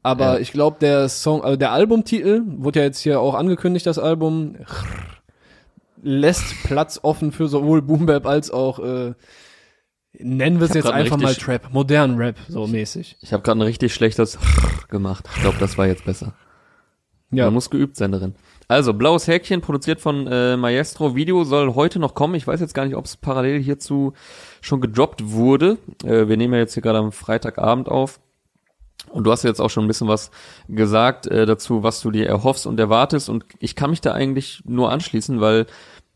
Aber Ja. ich glaube, der Song, also der Albumtitel, wurde ja jetzt hier auch angekündigt, das Album, lässt Platz offen für sowohl Boom Bap als auch, äh, nennen wir es jetzt einfach mal Trap, modern Rap, so mäßig. Ich habe gerade ein richtig schlechtes gemacht. Ich glaube, das war jetzt besser. Ja, Man muss geübt sein darin. Also, Blaues Häkchen, produziert von äh, Maestro. Video soll heute noch kommen. Ich weiß jetzt gar nicht, ob es parallel hierzu schon gedroppt wurde. Äh, wir nehmen ja jetzt hier gerade am Freitagabend auf. Und du hast jetzt auch schon ein bisschen was gesagt äh, dazu, was du dir erhoffst und erwartest. Und ich kann mich da eigentlich nur anschließen, weil,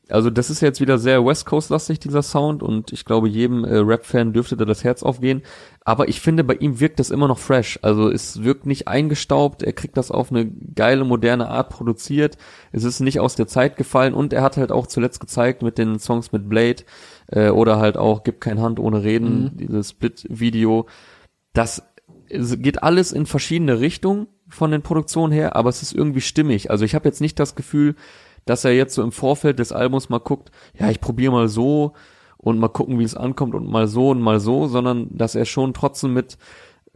also das ist jetzt wieder sehr West Coast-lastig, dieser Sound. Und ich glaube, jedem äh, Rap-Fan dürfte da das Herz aufgehen. Aber ich finde, bei ihm wirkt das immer noch fresh. Also es wirkt nicht eingestaubt. Er kriegt das auf eine geile, moderne Art produziert. Es ist nicht aus der Zeit gefallen. Und er hat halt auch zuletzt gezeigt mit den Songs mit Blade äh, oder halt auch Gib kein Hand ohne Reden, dieses Split-Video. Das geht alles in verschiedene Richtungen von den Produktionen her, aber es ist irgendwie stimmig. Also ich habe jetzt nicht das Gefühl, dass er jetzt so im Vorfeld des Albums mal guckt, ja, ich probiere mal so und mal gucken, wie es ankommt und mal so und mal so, sondern dass er schon trotzdem mit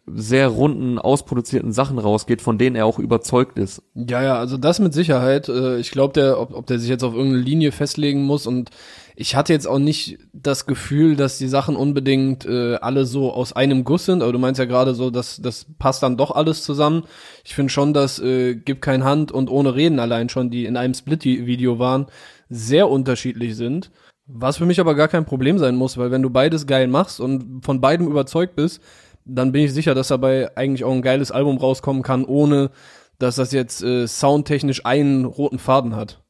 sehr runden, ausproduzierten Sachen rausgeht, von denen er auch überzeugt ist. Ja, ja, also das mit Sicherheit. Äh, Ich glaube, der, ob, ob der sich jetzt auf irgendeine Linie festlegen muss und ich hatte jetzt auch nicht das Gefühl, dass die Sachen unbedingt äh, alle so aus einem Guss sind, aber du meinst ja gerade so, dass das passt dann doch alles zusammen. Ich finde schon, dass äh, Gib kein Hand und ohne Reden allein schon, die in einem Split-Video waren, sehr unterschiedlich sind. Was für mich aber gar kein Problem sein muss, weil wenn du beides geil machst und von beidem überzeugt bist, dann bin ich sicher, dass dabei eigentlich auch ein geiles Album rauskommen kann, ohne dass das jetzt äh, soundtechnisch einen roten Faden hat.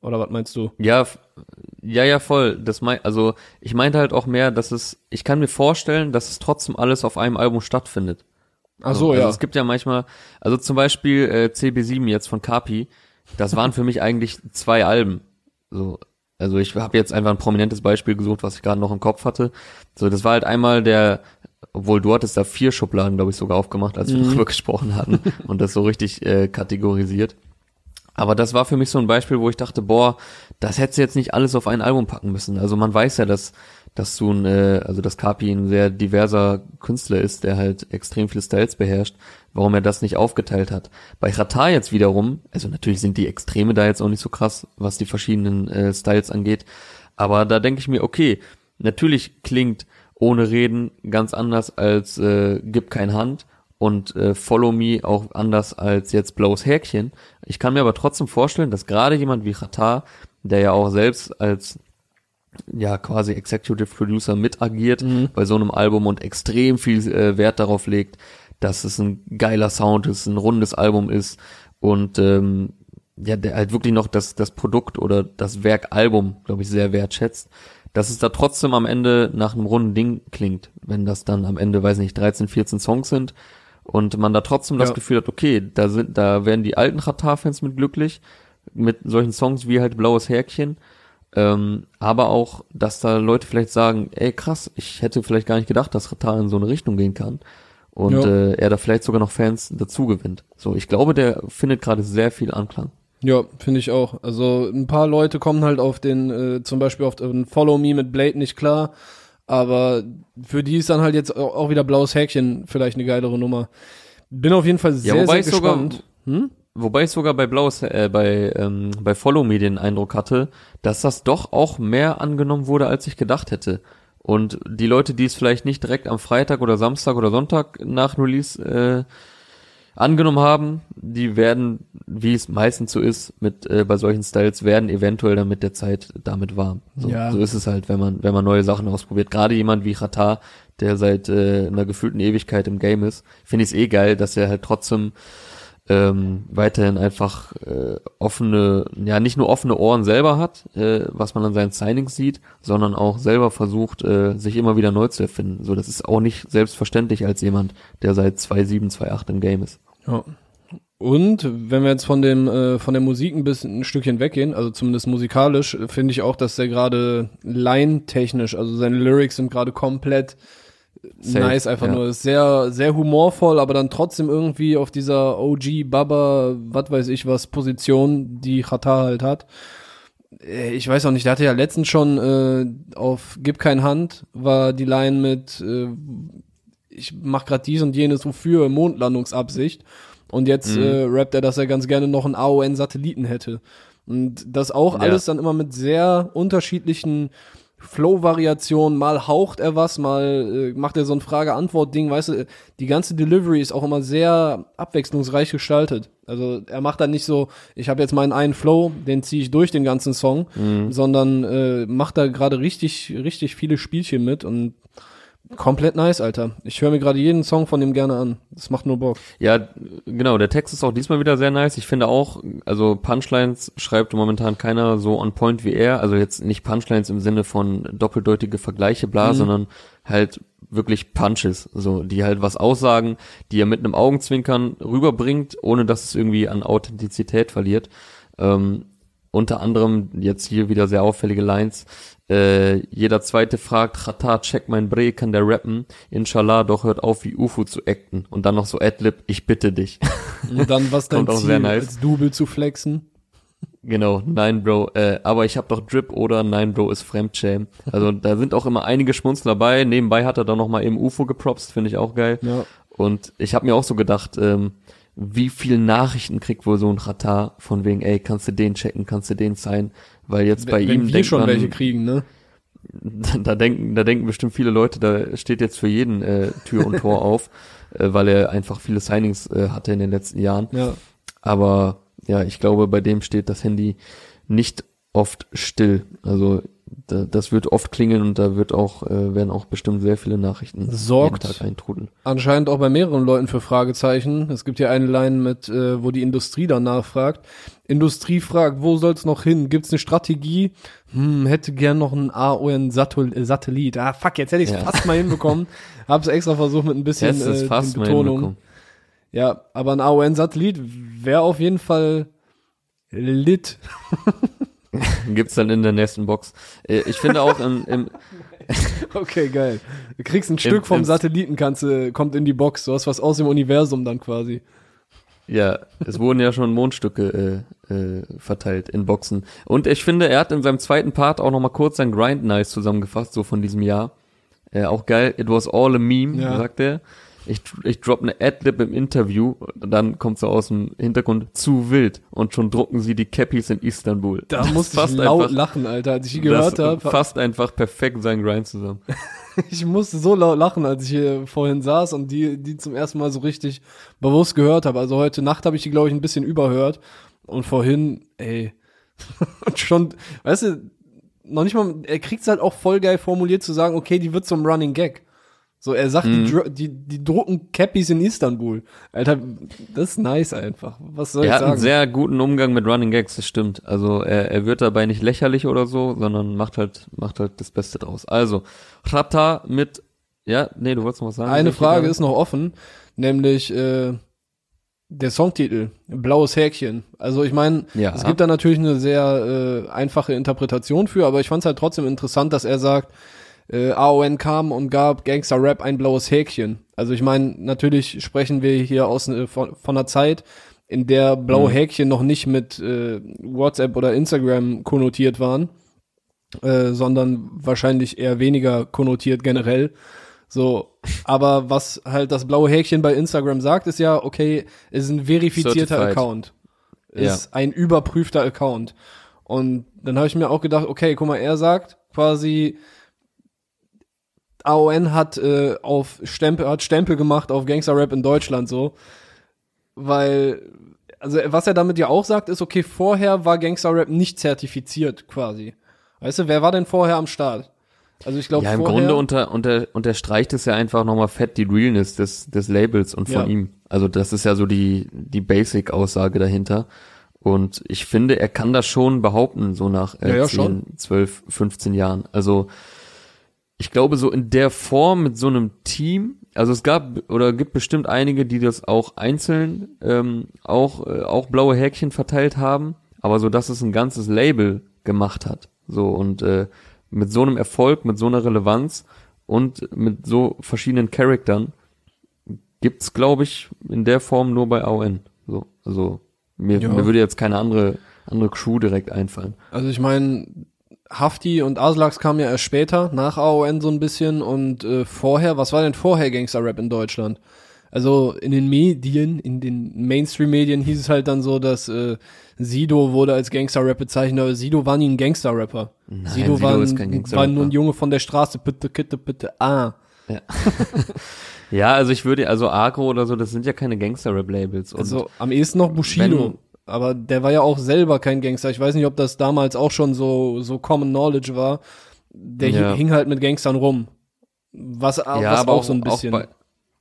Oder was meinst du? Ja, ja, ja, voll. Das mein, also ich meinte halt auch mehr, dass es, ich kann mir vorstellen, dass es trotzdem alles auf einem Album stattfindet. Ach so, also ja. Es gibt ja manchmal, also zum Beispiel äh, CB7 jetzt von Kapi, das waren für mich eigentlich zwei Alben. So, also ich habe jetzt einfach ein prominentes Beispiel gesucht, was ich gerade noch im Kopf hatte. So, das war halt einmal der, obwohl du hattest da vier Schubladen, glaube ich, sogar aufgemacht, als wir Mhm. darüber gesprochen hatten und das so richtig äh, kategorisiert. Aber das war für mich so ein Beispiel, wo ich dachte, boah, das hättest du jetzt nicht alles auf ein Album packen müssen. Also man weiß ja, dass, dass du ein, äh, also dass Kapi ein sehr diverser Künstler ist, der halt extrem viele Styles beherrscht, warum er das nicht aufgeteilt hat. Bei Ratar jetzt wiederum, also natürlich sind die Extreme da jetzt auch nicht so krass, was die verschiedenen äh, Styles angeht, aber da denke ich mir, okay, natürlich klingt ohne Reden ganz anders als äh, Gib kein Hand und äh, Follow Me auch anders als jetzt Blaues Häkchen. Ich kann mir aber trotzdem vorstellen, dass gerade jemand wie Qatar, der ja auch selbst als ja quasi Executive Producer mit agiert Mhm. bei so einem Album und extrem viel äh, Wert darauf legt, dass es ein geiler Sound ist, ein rundes Album ist und ähm, ja, der halt wirklich noch das, das Produkt oder das Werk Album, glaube ich, sehr wertschätzt, dass es da trotzdem am Ende nach einem runden Ding klingt, wenn das dann am Ende, weiß nicht, 13, 14 Songs sind und man da trotzdem das Ja. Gefühl hat, okay, da sind, da werden die alten Qatar-Fans mit glücklich, mit solchen Songs wie halt Blaues Härkchen, ähm, aber auch, dass da Leute vielleicht sagen, ey krass, ich hätte vielleicht gar nicht gedacht, dass Qatar in so eine Richtung gehen kann und Ja. äh, er da vielleicht sogar noch Fans dazu gewinnt. So, ich glaube, der findet gerade sehr viel Anklang. Ja, finde ich auch. Also ein paar Leute kommen halt auf den, äh, zum Beispiel auf den Follow Me mit Blade nicht klar, aber für die ist dann halt jetzt au- auch wieder blaues Häkchen vielleicht eine geilere Nummer. Bin auf jeden Fall sehr, wobei sehr ich sogar- gespannt. hm? Wobei ich sogar bei Blaues, äh, bei, ähm, bei Follow Me den Eindruck hatte, dass das doch auch mehr angenommen wurde, als ich gedacht hätte. Und die Leute, die es vielleicht nicht direkt am Freitag oder Samstag oder Sonntag nach Release äh, angenommen haben, die werden, wie es meistens so ist, mit äh, bei solchen Styles werden eventuell dann mit der Zeit damit warm. So, Ja. so ist es halt, wenn man wenn man neue Sachen ausprobiert. Gerade jemand wie Qatar, der seit äh, einer gefühlten Ewigkeit im Game ist, finde ich es eh geil, dass er halt trotzdem ähm, weiterhin einfach äh, offene, ja nicht nur offene Ohren selber hat, äh, was man an seinen Signings sieht, sondern auch selber versucht, äh, sich immer wieder neu zu erfinden. So, das ist auch nicht selbstverständlich als jemand, der seit 2.7, 2.8 im Game ist. Ja. Und wenn wir jetzt von dem äh, von der Musik ein bisschen ein Stückchen weggehen, also zumindest musikalisch, finde ich auch, dass der gerade line-technisch, also seine Lyrics sind gerade komplett Safe, nice, einfach ja. nur ist sehr sehr humorvoll, aber dann trotzdem irgendwie auf dieser OG Baba, was weiß ich was Position, die Chata halt hat. Äh, Ich weiß auch nicht, der hatte ja letztens schon äh, auf Gib kein Hand war die Line mit äh, ich mach grad dies und jenes wofür Mondlandungsabsicht und jetzt Mhm. äh, rappt er, dass er ganz gerne noch einen AON-Satelliten hätte. Und das auch Ja. alles dann immer mit sehr unterschiedlichen Flow-Variationen. Mal haucht er was, mal äh, macht er so ein Frage-Antwort-Ding. Weißt du, die ganze Delivery ist auch immer sehr abwechslungsreich gestaltet. Also er macht dann nicht so, ich habe jetzt meinen einen Flow, den ziehe ich durch den ganzen Song, Mhm. sondern äh, macht da gerade richtig, richtig viele Spielchen mit und komplett nice, Alter. Ich höre mir gerade jeden Song von dem gerne an. Das macht nur Bock. Ja, genau, der Text ist auch diesmal wieder sehr nice. Ich finde auch, also Punchlines schreibt momentan keiner so on point wie er. Also jetzt nicht Punchlines im Sinne von doppeldeutige Vergleiche, bla, Mhm. sondern halt wirklich Punches, so, die halt was aussagen, die er mit einem Augenzwinkern rüberbringt, ohne dass es irgendwie an Authentizität verliert. Ähm, unter anderem jetzt hier wieder sehr auffällige Lines. Äh, jeder zweite fragt, Chata, check mein Bre, kann der rappen? Inshallah, doch hört auf, wie Ufu zu acten. Und dann noch so Adlib, ich bitte dich. Und dann, was dein Ziel, nice. als Double zu flexen. Genau, nein, Bro, äh, aber ich hab doch Drip oder nein, Bro ist Fremdschämen. Also da sind auch immer einige Schmunzler dabei. Nebenbei hat er dann noch mal eben UFO gepropst, finde ich auch geil. Ja. Und ich habe mir auch so gedacht, ähm, wie viel Nachrichten kriegt wohl so ein Ratar von wegen, ey, kannst du den checken, kannst du den sein? Weil jetzt bei Wenn ihm wir denkt schon man, welche kriegen, ne? da denken, da denken bestimmt viele Leute, da steht jetzt für jeden äh, Tür und Tor auf, äh, weil er einfach viele Signings äh, hatte in den letzten Jahren. Ja. Aber ja, ich glaube, bei dem steht das Handy nicht oft still. Also da, das wird oft klingeln und da wird auch äh, werden auch bestimmt sehr viele Nachrichten Sorgt. eintrudeln. Anscheinend auch bei mehreren Leuten für Fragezeichen. Es gibt ja eine Line mit, äh, wo die Industrie dann nachfragt. Industrie fragt, wo soll's noch hin? Gibt's eine Strategie? Hm, hätte gern noch ein AON-Satellit. Ah, fuck, jetzt hätte ich's Ja. fast mal hinbekommen. Hab's extra versucht mit ein bisschen äh, Betonung. Ja, aber ein AON-Satellit wäre auf jeden Fall lit. Gibt's dann in der nächsten Box. Äh, ich finde auch im, im Okay, geil. Du kriegst ein Stück vom im- Satelliten, kannst, du- kommt in die Box. Du hast was aus dem Universum dann quasi. Ja, es wurden ja schon Mondstücke äh, äh, verteilt in Boxen. Und ich finde, er hat in seinem zweiten Part auch noch mal kurz sein Grind Nice zusammengefasst, so von diesem Jahr. Äh, auch geil. It was all a meme, Ja. sagt er. Ich, ich drop eine Adlib im Interview dann kommt so aus dem Hintergrund zu wild und schon drucken sie die Cappies in Istanbul. Da Das musste ich laut einfach- lachen, Alter, als ich die gehört das habe. fasst einfach perfekt seinen Grind zusammen. Ich musste so laut lachen, als ich hier vorhin saß und die, die zum ersten Mal so richtig bewusst gehört habe. Also heute Nacht habe ich die, glaube ich, ein bisschen überhört. Und vorhin, ey, schon, weißt du, noch nicht mal, er kriegt's halt auch voll geil formuliert zu sagen, okay, die wird zum Running Gag. So, er sagt, die, dru- die, die drucken Cappies in Istanbul. Alter, das ist nice einfach. Was soll Er ich hat einen sagen? sehr guten Umgang mit Running Gags, das stimmt. Also er, er wird dabei nicht lächerlich oder so, sondern macht halt, macht halt das Beste draus. Also, Rata mit, ja, nee, du wolltest noch was sagen? Eine Frage ist noch offen, nämlich äh, der Songtitel, Blaues Häkchen. Also ich meine, Ja. es gibt da natürlich eine sehr äh, einfache Interpretation für, aber ich fand es halt trotzdem interessant, dass er sagt, äh, AON kam und gab Gangster Rap ein blaues Häkchen. Also ich meine, natürlich sprechen wir hier aus äh, von, von einer Zeit, in der blaue Mhm. Häkchen noch nicht mit äh, WhatsApp oder Instagram konnotiert waren, äh, sondern wahrscheinlich eher weniger konnotiert generell. So, aber was halt das blaue Häkchen bei Instagram sagt, ist ja, okay, ist ein verifizierter Certified. Account. Ist ein überprüfter Account. Und dann habe ich mir auch gedacht, okay, guck mal, er sagt quasi, AON hat äh, auf Stempel, hat Stempel gemacht auf Gangster Rap in Deutschland so. Weil, also was er damit ja auch sagt, ist, okay, vorher war Gangster Rap nicht zertifiziert quasi. Weißt du, wer war denn vorher am Start? Also ich glaube, Ja, im Grunde unter, unter, unterstreicht es ja einfach nochmal fett die Realness des, des Labels und von Ja. ihm. Also das ist ja so die, die Basic-Aussage dahinter. Und ich finde, er kann das schon behaupten, so nach äh, Ja, ja, 10, schon. 12, 15 Jahren. Also ich glaube, so in der Form mit so einem Team, also es gab oder gibt bestimmt einige, die das auch einzeln ähm, auch, äh, auch blaue Häkchen verteilt haben, aber so, dass es ein ganzes Label gemacht hat. So und äh, mit so einem Erfolg, mit so einer Relevanz und mit so verschiedenen Charaktern gibt's, glaube ich, in der Form nur bei AON. So, also mir, Ja. mir würde jetzt keine andere andere Crew direkt einfallen. Also ich meine, Hafti und Aslax kamen ja erst später, nach AON so ein bisschen und äh, vorher, was war denn vorher Gangster-Rap in Deutschland? Also in den Medien, in den Mainstream-Medien hieß es halt dann so, dass äh, Sido wurde als Gangster-Rap bezeichnet, aber Sido war nie ein Gangster-Rapper. Nein, Sido, Sido war, kein war nur ein Junge von der Straße, bitte, bitte, bitte, ah. Ja, also ich würde, also Agro oder so, das sind ja keine Gangster-Rap-Labels. Also am ehesten noch Bushido. Aber der war ja auch selber kein Gangster. Ich weiß nicht, ob das damals auch schon so, so Common Knowledge war. Der Ja. hing halt mit Gangstern rum. Was, ja, was aber auch so ein bisschen. Auch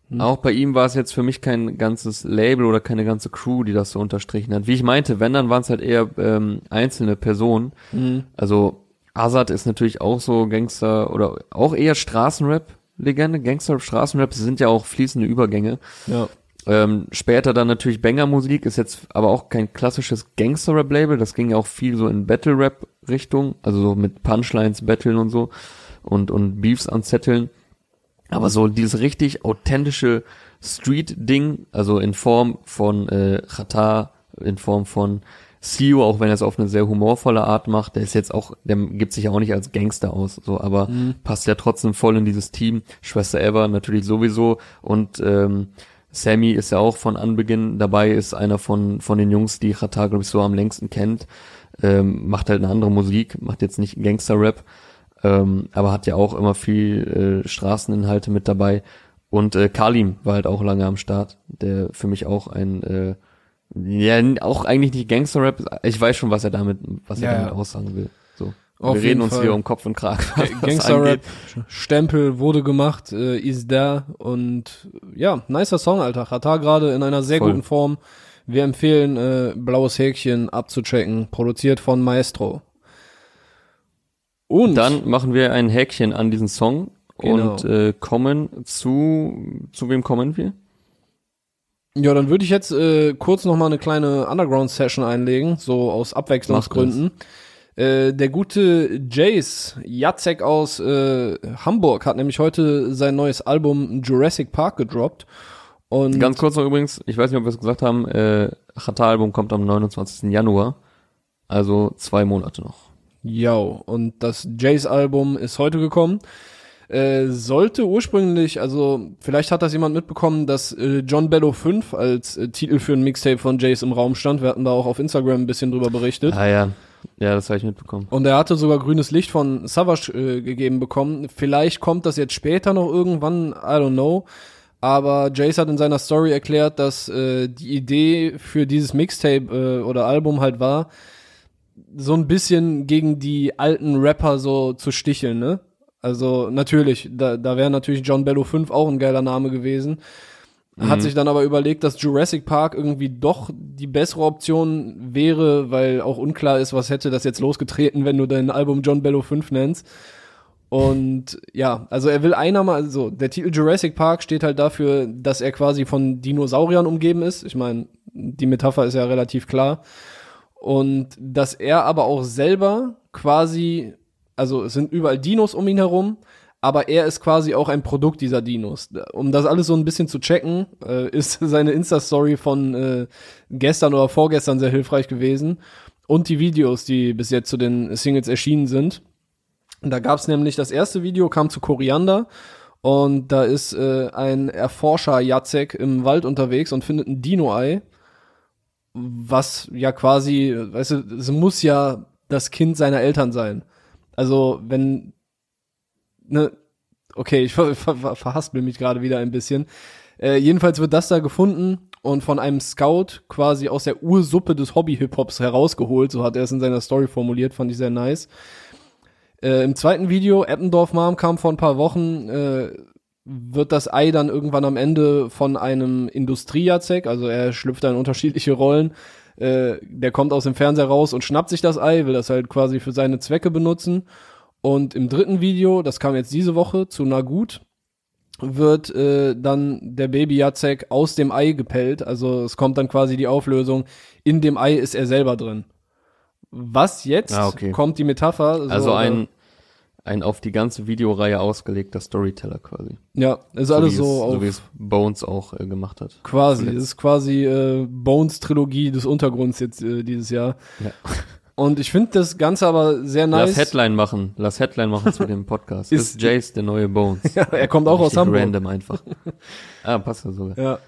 bei, auch bei ihm war es jetzt für mich kein ganzes Label oder keine ganze Crew, die das so unterstrichen hat. Wie ich meinte, wenn, dann waren es halt eher ähm, einzelne Personen. Mhm. Also Azad ist natürlich auch so Gangster oder auch eher Straßenrap-Legende. Gangster, Straßenrap sind ja auch fließende Übergänge. Ja. Ähm, später dann natürlich Banger-Musik, ist jetzt aber auch kein klassisches Gangster-Rap-Label, das ging ja auch viel so in Battle-Rap-Richtung, also so mit Punchlines battlen und so und, und Beefs anzetteln. Aber so dieses richtig authentische Street-Ding, also in Form von äh, Chata, in Form von CEO, auch wenn er es auf eine sehr humorvolle Art macht, der ist jetzt auch, der gibt sich ja auch nicht als Gangster aus, so, aber passt ja trotzdem voll in dieses Team. Schwester Eva natürlich sowieso und ähm, Sammy ist ja auch von Anbeginn dabei, ist einer von von den Jungs, die Chata, glaube ich, so am längsten kennt. Ähm, macht halt eine andere Musik, macht jetzt nicht Gangster-Rap, ähm, aber hat ja auch immer viel äh, Straßeninhalte mit dabei. Und äh, Kalim war halt auch lange am Start, der für mich auch ein äh, ja auch eigentlich nicht Gangster-Rap, ich weiß schon, was er damit, was Ja, er damit ja. aussagen will. Auf Wir reden uns Fall. hier um Kopf und Kragen. Gangster-Rap. Stempel wurde gemacht, äh, ist da und ja, nicer Song, Alter. Chata gerade in einer sehr Voll. guten Form. Wir empfehlen, äh, Blaues Häkchen abzuchecken, produziert von Maestro. Und Dann machen wir ein Häkchen an diesen Song Genau. und äh, kommen zu, zu wem kommen wir? Ja, dann würde ich jetzt äh, kurz noch mal eine kleine Underground-Session einlegen, so aus Abwechslungsgründen. Äh, der gute Jace Jacek aus äh, Hamburg hat nämlich heute sein neues Album Jurassic Park gedroppt. Und Ganz kurz noch übrigens, ich weiß nicht, ob wir es gesagt haben, äh, Chata-Album kommt am 29. Januar, also zwei Monate noch. ja, und das Jace-Album ist heute gekommen. Äh, sollte ursprünglich, also vielleicht hat das jemand mitbekommen, dass äh, John Bello 5 als äh, Titel für ein Mixtape von Jace im Raum stand. Wir hatten da auch auf Instagram ein bisschen drüber berichtet. Ah ja, ja, das habe ich mitbekommen. Und er hatte sogar grünes Licht von Savage äh, gegeben bekommen. Vielleicht kommt das jetzt später noch irgendwann, I don't know. Aber Jace hat in seiner Story erklärt, dass äh, die Idee für dieses Mixtape äh, oder Album halt war, so ein bisschen gegen die alten Rapper so zu sticheln, ne? Also natürlich, da, da wäre natürlich John Bello 5 auch ein geiler Name gewesen. Hat Mhm. sich dann aber überlegt, dass Jurassic Park irgendwie doch die bessere Option wäre, weil auch unklar ist, was hätte das jetzt losgetreten, wenn du dein Album John Bello 5 nennst. Und ja, also er will einer mal, also der Titel Jurassic Park steht halt dafür, dass er quasi von Dinosauriern umgeben ist. Ich meine, die Metapher ist ja relativ klar. Und dass er aber auch selber quasi, also es sind überall Dinos um ihn herum, aber er ist quasi auch ein Produkt dieser Dinos. Um das alles so ein bisschen zu checken, äh, ist seine Insta-Story von äh, gestern oder vorgestern sehr hilfreich gewesen. Und die Videos, die bis jetzt zu den Singles erschienen sind. Da gab's nämlich, das erste Video kam zu Koriander und da ist äh, ein Erforscher Jacek im Wald unterwegs und findet ein Dino-Ei, was ja quasi, weißt du, es muss ja das Kind seiner Eltern sein. Also wenn, ne, okay, ich ver ver verhaspel mich gerade wieder ein bisschen. Äh, jedenfalls wird das da gefunden und von einem Scout quasi aus der Ursuppe des Hobby-Hip-Hops herausgeholt, so hat er es in seiner Story formuliert, fand ich sehr nice. Äh, Im zweiten Video, Eppendorf Mom kam vor ein paar Wochen, äh, wird das Ei dann irgendwann am Ende von einem Industriejacek, also er schlüpft da in unterschiedliche Rollen, äh, der kommt aus dem Fernseher raus und schnappt sich das Ei, will das halt quasi für seine Zwecke benutzen. Und im dritten Video, das kam jetzt diese Woche zu Nagut, wird äh, dann der Baby Jacek aus dem Ei gepellt. Also es kommt dann quasi die Auflösung, in dem Ei ist er selber drin. Was jetzt Ah, okay. kommt die Metapher. so, Also ein, ein auf die ganze Videoreihe ausgelegter Storyteller quasi. Ja, ist alles so, es, auf, so wie es Bones auch äh, gemacht hat. quasi. zuletzt. Das ist quasi äh, Bones Trilogie des Untergrunds jetzt äh, dieses Jahr. Ja. Und ich finde das Ganze aber sehr nice. Lass Headline machen. Lass Headline machen zu dem Podcast. Ist- ist, Jace der neue Bones? Ja, er kommt auch aus Hamburg. Random einfach. ah, passt ja sogar. Ja.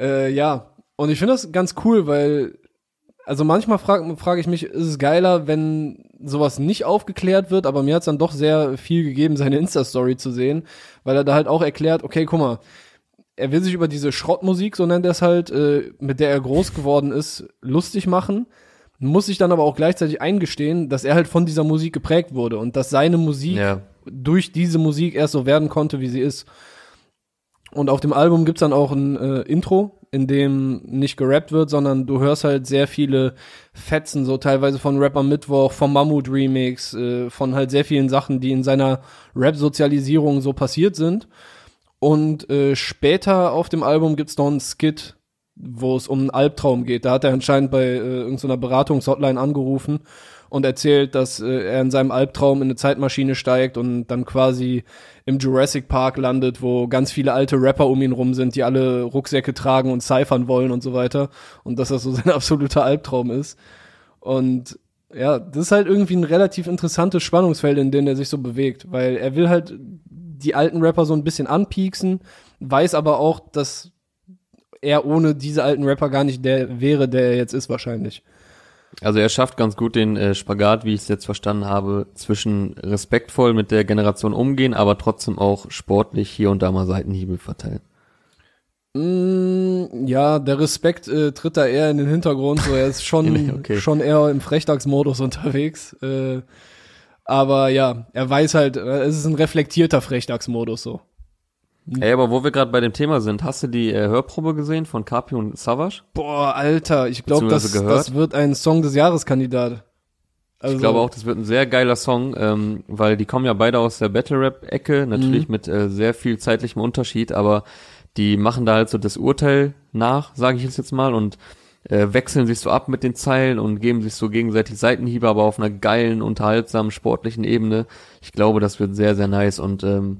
Äh, ja. Und ich finde das ganz cool, weil, also manchmal frage frag ich mich, ist es geiler, wenn sowas nicht aufgeklärt wird, aber mir hat's dann doch sehr viel gegeben, seine Insta-Story zu sehen, weil er da halt auch erklärt, okay, guck mal, er will sich über diese Schrottmusik, so nennt er es halt, äh, mit der er groß geworden ist, lustig machen, muss sich dann aber auch gleichzeitig eingestehen, dass er halt von dieser Musik geprägt wurde und dass seine Musik Ja. durch diese Musik erst so werden konnte, wie sie ist. Und auf dem Album gibt's dann auch ein äh, Intro, in dem nicht gerappt wird, sondern du hörst halt sehr viele Fetzen, so teilweise von Rapper Mittwoch, vom Mammut Remix, äh, von halt sehr vielen Sachen, die in seiner Rap-Sozialisierung so passiert sind. Und äh, später auf dem Album gibt's noch einen Skit, wo es um einen Albtraum geht. Da hat er anscheinend bei äh, irgendeiner Beratungshotline angerufen und erzählt, dass äh, er in seinem Albtraum in eine Zeitmaschine steigt und dann quasi im Jurassic Park landet, wo ganz viele alte Rapper um ihn rum sind, die alle Rucksäcke tragen und cyphern wollen und so weiter. Und dass das so sein absoluter Albtraum ist. Und ja, das ist halt irgendwie ein relativ interessantes Spannungsfeld, in dem er sich so bewegt, weil er will halt die alten Rapper so ein bisschen anpieksen, weiß aber auch, dass er ohne diese alten Rapper gar nicht der wäre, der er jetzt ist wahrscheinlich. Also er schafft ganz gut den äh, Spagat, wie ich es jetzt verstanden habe, zwischen respektvoll mit der Generation umgehen, aber trotzdem auch sportlich hier und da mal Seitenhiebe verteilen. Mm, ja, der Respekt äh, tritt da eher in den Hintergrund, so er ist schon, Okay. schon eher im Frechdachsmodus unterwegs. Äh, aber ja, er weiß halt, äh, es ist ein reflektierter Frechdachsmodus so. Ey, aber wo wir gerade bei dem Thema sind, hast du die äh, Hörprobe gesehen von Capi und Savage? Boah, Alter, ich glaube, das, das wird ein Song des Jahreskandidat. Also, Ich glaube auch, das wird ein sehr geiler Song, ähm, weil die kommen ja beide aus der Battle-Rap-Ecke, natürlich Mhm. mit äh, sehr viel zeitlichem Unterschied, aber die machen da halt so das Urteil nach, sage ich jetzt mal, und äh, wechseln sich so ab mit den Zeilen und geben sich so gegenseitig Seitenhiebe, aber auf einer geilen, unterhaltsamen, sportlichen Ebene. Ich glaube, das wird sehr, sehr nice und ähm,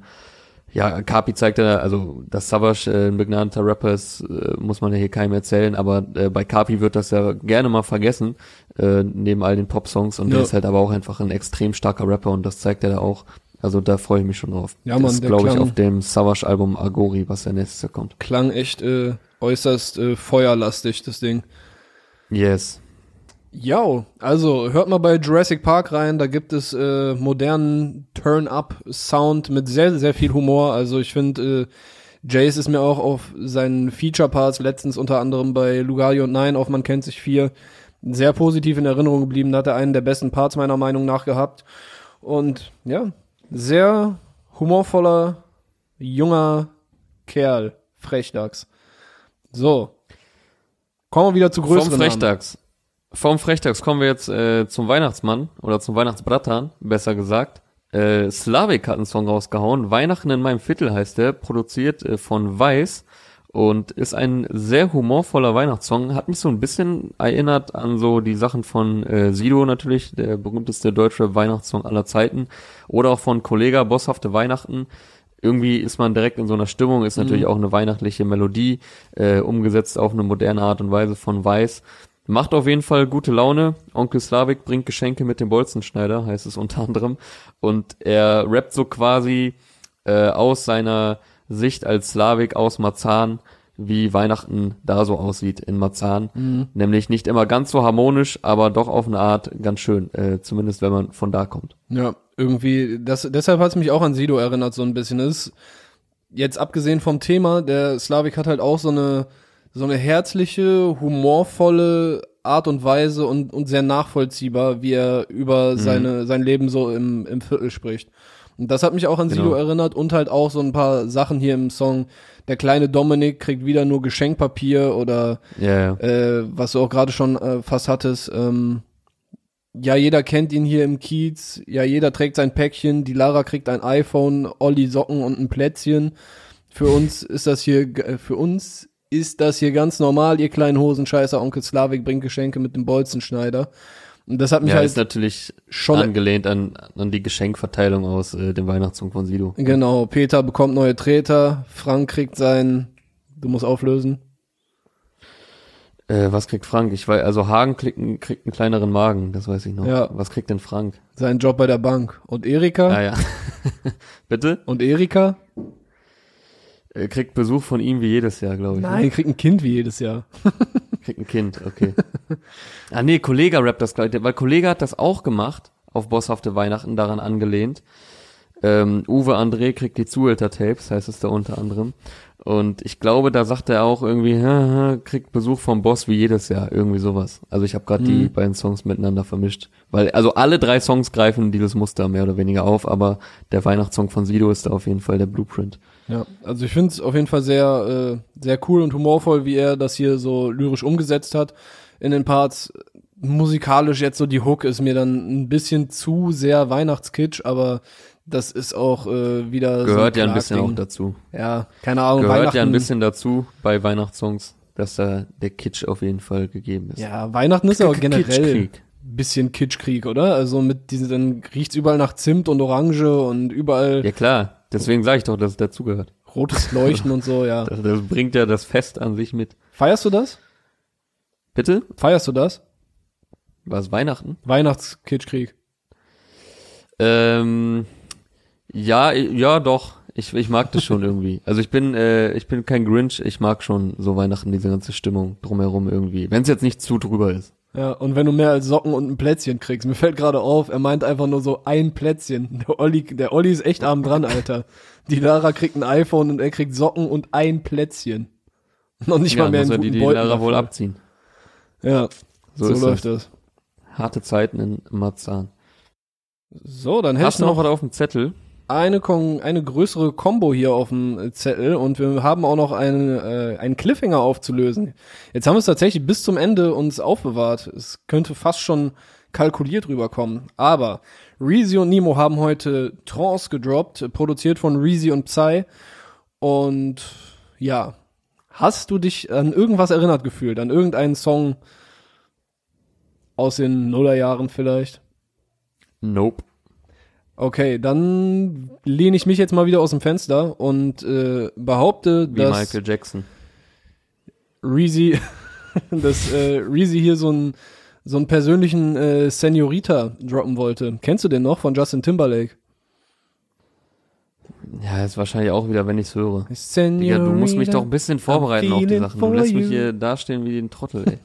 ja, Kapi zeigt ja, also dass Savage äh, ein begnadeter Rapper ist, äh, muss man ja hier keinem erzählen, aber äh, bei Kapi wird das ja gerne mal vergessen, äh, neben all den Pop-Songs und Ja. der ist halt aber auch einfach ein extrem starker Rapper und das zeigt er da auch. Also da freue ich mich schon drauf. Ja, Mann, das glaube ich, auf dem Savage-Album Agori, was der nächstes Jahr kommt. klang echt äh, äußerst äh, feuerlastig, das Ding. Yes. Ja, also hört mal bei Jurassic Park rein, da gibt es äh, modernen Turn-Up-Sound mit sehr, sehr viel Humor. Also ich finde, äh, Jace ist mir auch auf seinen Feature-Parts letztens unter anderem bei Lugario und Nein auf Man kennt sich vier sehr positiv in Erinnerung geblieben, hat er einen der besten Parts meiner Meinung nach gehabt. Und ja, sehr humorvoller, junger Kerl, Frechdachs. So. Kommen wir wieder zu größeren Vom Frechdachs. Vom Frechdachs kommen wir jetzt äh, zum Weihnachtsmann oder zum Weihnachtsbratan, besser gesagt. Äh, Slavik hat einen Song rausgehauen. Weihnachten in meinem Viertel heißt der, produziert äh, von Weiß und ist ein sehr humorvoller Weihnachtssong. Hat mich so ein bisschen erinnert an so die Sachen von äh, Sido natürlich, der berühmteste deutsche Weihnachtssong aller Zeiten. Oder auch von Kollega, Bosshafte Weihnachten. Irgendwie ist man direkt in so einer Stimmung, ist natürlich auch eine weihnachtliche Melodie, äh, umgesetzt auf eine moderne Art und Weise von Weiß. Macht auf jeden Fall gute Laune. Onkel Slavik bringt Geschenke mit dem Bolzenschneider, heißt es unter anderem. Und er rappt so quasi äh, aus seiner Sicht als Slavik aus Marzahn, wie Weihnachten da so aussieht in Marzahn. Nämlich nicht immer ganz so harmonisch, aber doch auf eine Art ganz schön, äh, zumindest wenn man von da kommt. Ja, irgendwie, das, deshalb hat es mich auch an Sido erinnert, so ein bisschen. Das ist jetzt abgesehen vom Thema, der Slavik hat halt auch so eine, so eine herzliche, humorvolle Art und Weise und, und sehr nachvollziehbar, wie er über seine, sein Leben so im, im Viertel spricht. Und das hat mich auch an Sido Genau. erinnert und halt auch so ein paar Sachen hier im Song. Der kleine Dominik kriegt wieder nur Geschenkpapier oder Ja, ja. äh, was du auch gerade schon äh, fast hattest, ähm, ja, jeder kennt ihn hier im Kiez, ja, jeder trägt sein Päckchen, die Lara kriegt ein iPhone, Olli Socken und ein Plätzchen. Für uns ist das hier, äh, für uns ist das hier ganz normal, ihr kleinen Hosenscheißer, Onkel Slavik bringt Geschenke mit dem Bolzenschneider. Und das hat mich Ja, halt ist natürlich schon angelehnt an, an die Geschenkverteilung aus äh, dem Weihnachtssong von Sido. Genau, Peter bekommt neue Treter, Frank kriegt sein, du musst auflösen. Äh, was kriegt Frank? Ich weiß, also Hagen kriegt, einen- kriegt einen kleineren Magen, das weiß ich noch. Ja. Was kriegt denn Frank? Seinen Job bei der Bank. Und Erika? Ah ja. Bitte? Und Erika? Er kriegt Besuch von ihm wie jedes Jahr, glaube ich. ne? Nein, kriegt ein Kind wie jedes Jahr. Kriegt ein Kind, okay. ah nee, Kollege rappt das gleich, weil Kollege hat das auch gemacht, auf bosshafte Weihnachten daran angelehnt. Ähm, Uwe André kriegt die Zuhälter-Tapes, heißt es da unter anderem. Und ich glaube, da sagt er auch irgendwie, "Haha, kriegt Besuch vom Boss wie jedes Jahr, irgendwie sowas. Also ich habe gerade die Mhm. beiden Songs miteinander vermischt. Weil, also alle drei Songs greifen dieses Muster mehr oder weniger auf, aber der Weihnachtssong von Sido ist da auf jeden Fall der Blueprint. Ja, also ich finde es auf jeden Fall sehr, äh, sehr cool und humorvoll, wie er das hier so lyrisch umgesetzt hat in den Parts. Musikalisch jetzt so die Hook ist mir dann ein bisschen zu sehr Weihnachtskitsch, aber das ist auch äh, wieder Gehört so ja ein bisschen auch dazu. Ja, keine Ahnung, Gehört ja ein bisschen dazu bei Weihnachtssongs, dass da der Kitsch auf jeden Fall gegeben ist. Ja, Weihnachten ist aber generell Kitschkrieg. ein bisschen Kitschkrieg, oder? Also mit diesen, dann riecht's überall nach Zimt und Orange und überall Ja klar, deswegen sage ich doch, dass es dazugehört. rotes Leuchten und so, ja. Das, das bringt ja das Fest an sich mit. Feierst du das? Bitte? Feierst du das? Was, Weihnachten? Weihnachtskitschkrieg. Ähm, ja, ja doch. Ich, ich mag das schon irgendwie. Also ich bin, äh, ich bin kein Grinch, ich mag schon so Weihnachten, diese ganze Stimmung drumherum irgendwie. Wenn es jetzt nicht zu drüber ist. Ja, und wenn du mehr als Socken und ein Plätzchen kriegst, mir fällt gerade auf, er meint einfach nur so ein Plätzchen. Der Olli, der Olli ist echt arm dran, Alter. Die Lara kriegt ein iPhone und er kriegt Socken und ein Plätzchen. Noch nicht ja, mal mehr muss er einen die, guten die Beutel Lara wohl abziehen. Ja, So, so, läuft das. das. Harte Zeiten in Marzahn. So, dann Hast du noch was auf dem Zettel? Eine, Kon eine größere Combo hier auf dem Zettel und wir haben auch noch einen, äh, einen Cliffhanger aufzulösen. Jetzt haben wir es tatsächlich bis zum Ende uns aufbewahrt. Es könnte fast schon kalkuliert rüberkommen. Aber Reezy und Nemo haben heute Trance gedroppt, produziert von Reezy und Psy. Und ja, hast du dich an irgendwas erinnert gefühlt? An irgendeinen Song aus den Nullerjahren vielleicht? Nope. Okay, dann lehne ich mich jetzt mal wieder aus dem Fenster und äh, behaupte, Wie dass Michael Jackson. Reezy, dass äh, Reezy hier so einen so einen persönlichen äh, Senorita droppen wollte. Kennst du den noch von Justin Timberlake? Ja, ist wahrscheinlich auch wieder, wenn ich's höre. Senorita, Digga, du musst mich doch ein bisschen vorbereiten auf die Sachen. Du lässt mich hier dastehen wie den Trottel, ey.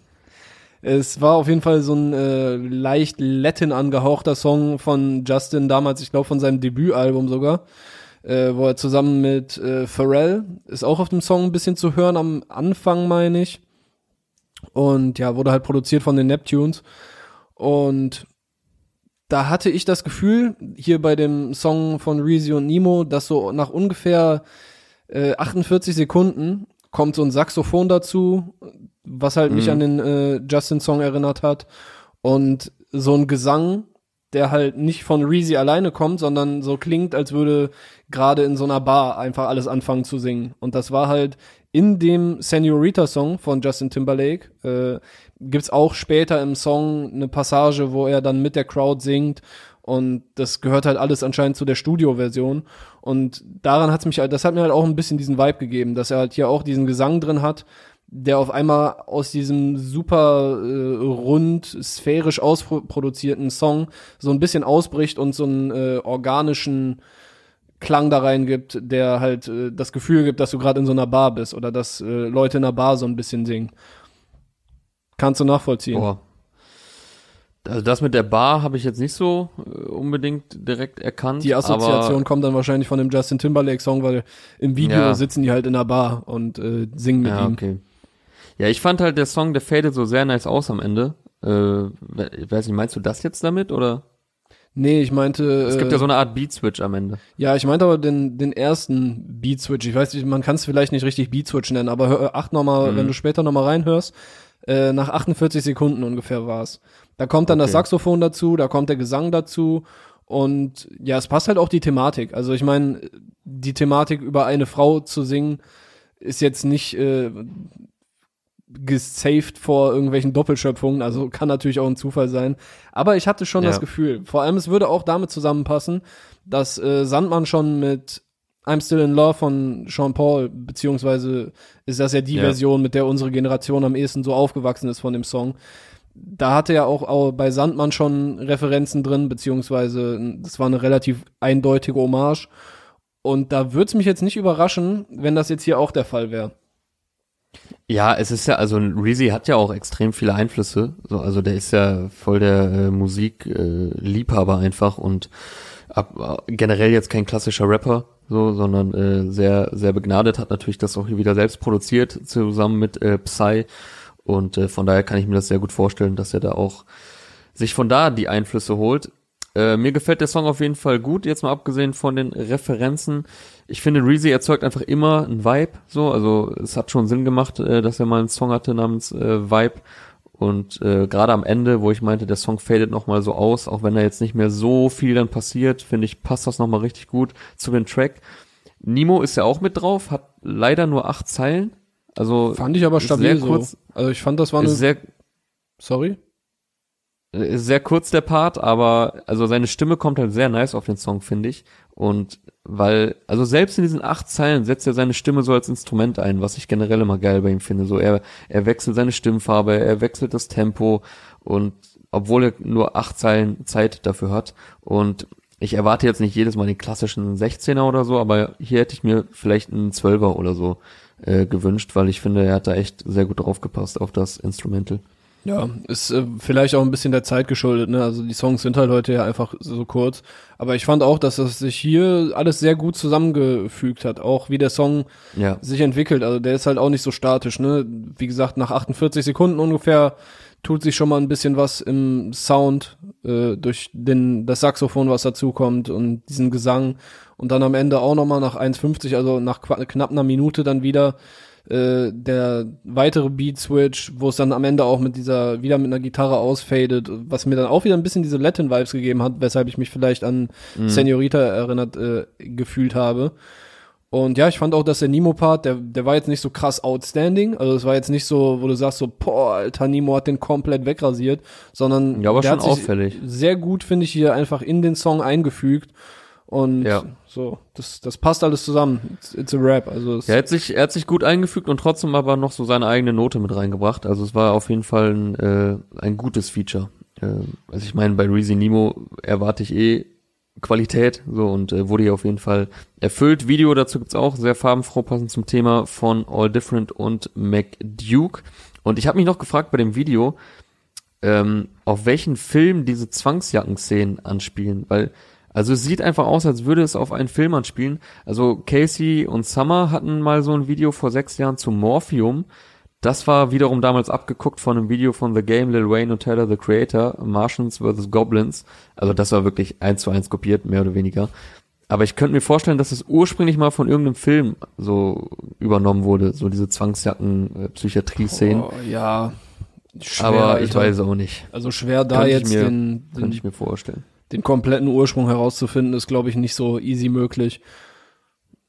Es war auf jeden Fall so ein äh, leicht Latin angehauchter Song von Justin damals, ich glaube von seinem Debütalbum sogar, äh, wo er zusammen mit äh, Pharrell ist auch auf dem Song ein bisschen zu hören am Anfang, meine ich. Und ja, wurde halt produziert von den Neptunes. Und da hatte ich das Gefühl, hier bei dem Song von Reezy und Nemo, dass so nach ungefähr äh, 48 Sekunden kommt so ein Saxophon dazu, was halt mich Mhm. an den äh, Justin-Song erinnert hat. Und so ein Gesang, der halt nicht von Reezy alleine kommt, sondern so klingt, als würde gerade in so einer Bar einfach alles anfangen zu singen. Und das war halt in dem Senorita-Song von Justin Timberlake. Äh, gibt's auch später im Song eine Passage, wo er dann mit der Crowd singt. Und das gehört halt alles anscheinend zu der Studioversion. Und daran hat's mich halt, das hat mir halt auch ein bisschen diesen Vibe gegeben, dass er halt hier auch diesen Gesang drin hat, der auf einmal aus diesem super äh, rund, sphärisch ausproduzierten Song so ein bisschen ausbricht und so einen äh, organischen Klang da rein gibt, der halt äh, das Gefühl gibt, dass du gerade in so einer Bar bist oder dass äh, Leute in einer Bar so ein bisschen singen. Kannst du nachvollziehen? Boah. Also das mit der Bar habe ich jetzt nicht so äh, unbedingt direkt erkannt. Die Assoziation kommt dann wahrscheinlich von dem Justin Timberlake Song, weil im Video Ja. sitzen die halt in einer Bar und äh, singen mit Ja, ihm. okay. Ja, ich fand halt der Song, der fadet so sehr nice aus am Ende. Äh, weiß nicht, meinst du das jetzt damit oder? Nee, ich meinte Es gibt äh, ja so eine Art Beat Switch am Ende. Ja, ich meinte aber den, den ersten Beat Switch. Ich weiß nicht, man kann es vielleicht nicht richtig Beat Switch nennen, aber hör, acht nochmal, Mhm. wenn du später nochmal reinhörst, äh, nach 48 Sekunden ungefähr war's. Da kommt dann das Okay. Saxophon dazu, da kommt der Gesang dazu und ja, es passt halt auch die Thematik. Also ich meine, die Thematik über eine Frau zu singen ist jetzt nicht äh, gesaved vor irgendwelchen Doppelschöpfungen, also kann natürlich auch ein Zufall sein. Aber ich hatte schon Ja. das Gefühl, vor allem es würde auch damit zusammenpassen, dass äh, Sandmann schon mit I'm Still in Love von Sean Paul, beziehungsweise ist das ja die Ja. Version, mit der unsere Generation am ehesten so aufgewachsen ist von dem Song. Da hatte er auch, auch bei Sandmann schon Referenzen drin, beziehungsweise das war eine relativ eindeutige Hommage. Und da würde es mich jetzt nicht überraschen, wenn das jetzt hier auch der Fall wäre. Ja, es ist ja, also Reezy hat ja auch extrem viele Einflüsse. So, also der ist ja voll der äh, Musikliebhaber äh, einfach und ab, äh, generell jetzt kein klassischer Rapper, so, sondern äh, sehr, sehr begnadet, hat natürlich das auch hier wieder selbst produziert, zusammen mit äh, Psy. Und äh, von daher kann ich mir das sehr gut vorstellen, dass er da auch sich von da die Einflüsse holt. Äh, mir gefällt der Song auf jeden Fall gut, jetzt mal abgesehen von den Referenzen. Ich finde, Reezy erzeugt einfach immer ein Vibe, so, also es hat schon Sinn gemacht, äh, dass er mal einen Song hatte namens äh, Vibe. Und äh, gerade am Ende, wo ich meinte, der Song fadet nochmal so aus, auch wenn da jetzt nicht mehr so viel dann passiert, finde ich, passt das nochmal richtig gut zu dem Track. Nemo ist ja auch mit drauf, hat leider nur acht Zeilen. Also Fand ich aber stabil sehr so. kurz, Also ich fand, das war eine, sehr, sorry? Ist sehr kurz der Part, aber also seine Stimme kommt halt sehr nice auf den Song, finde ich. Und weil, also selbst in diesen acht Zeilen setzt er seine Stimme so als Instrument ein, was ich generell immer geil bei ihm finde. So er, er wechselt seine Stimmfarbe, er wechselt das Tempo und obwohl er nur acht Zeilen Zeit dafür hat. Und ich erwarte jetzt nicht jedes Mal den klassischen 16er oder so, aber hier hätte ich mir vielleicht einen 12er oder so äh, gewünscht, weil ich finde, er hat da echt sehr gut draufgepasst auf das Instrumental. Ja, ist äh, vielleicht auch ein bisschen der Zeit geschuldet, ne? Also die Songs sind halt heute ja einfach so kurz. Aber ich fand auch, dass das sich hier alles sehr gut zusammengefügt hat. Auch wie der Song Ja, sich entwickelt. Also der ist halt auch nicht so statisch, ne? Wie gesagt, nach 48 Sekunden ungefähr tut sich schon mal ein bisschen was im Sound äh, durch den das Saxophon, was dazukommt und diesen Gesang. Und dann am Ende auch noch mal nach 1,50, also nach knapp einer Minute dann wieder äh, der weitere Beat Switch, wo es dann am Ende auch mit dieser wieder mit einer Gitarre ausfadet, was mir dann auch wieder ein bisschen diese Latin Vibes gegeben hat, weshalb ich mich vielleicht an Senorita erinnert äh, gefühlt habe. Und ja, ich fand auch, dass der Nemo-Part, der, der war jetzt nicht so krass outstanding. Also es war jetzt nicht so, wo du sagst so, boah, Alter, Nemo hat den komplett wegrasiert, sondern Ja, aber der schon hat sich auffällig. sehr gut, finde ich, hier einfach in den Song eingefügt. Und Ja. so, das, das passt alles zusammen. It's, it's a rap. Also Ja, er hat sich, er hat sich gut eingefügt und trotzdem aber noch so seine eigene Note mit reingebracht. Also es war auf jeden Fall ein, äh, ein gutes Feature. Äh, also ich meine, bei Reezy Nemo erwarte ich eh Qualität, so und äh, wurde hier auf jeden Fall erfüllt. Video dazu gibt's auch, sehr farbenfroh, passend zum Thema von All Different und McDuke. Und ich habe mich noch gefragt bei dem Video, ähm, auf welchen Film diese Zwangsjacken-Szenen anspielen, weil also es sieht einfach aus, als würde es auf einen Film anspielen. Also Casey und Summer hatten mal so ein Video vor sechs Jahren zu Morphium. das war wiederum damals abgeguckt von einem Video von The Game, Lil Wayne und Tyler, the Creator, Martians vs. Goblins. Also das war wirklich eins zu eins kopiert, mehr oder weniger. Aber ich könnte mir vorstellen, dass es ursprünglich mal von irgendeinem Film so übernommen wurde, so diese Zwangsjacken, äh, Psychiatrie-Szenen. Oh, ja. Schwer, Aber ich weiß auch nicht. Also schwer da Könnte jetzt mir- den, den, Könnte ich mir vorstellen. Den kompletten Ursprung herauszufinden, ist, glaube ich, nicht so easy möglich.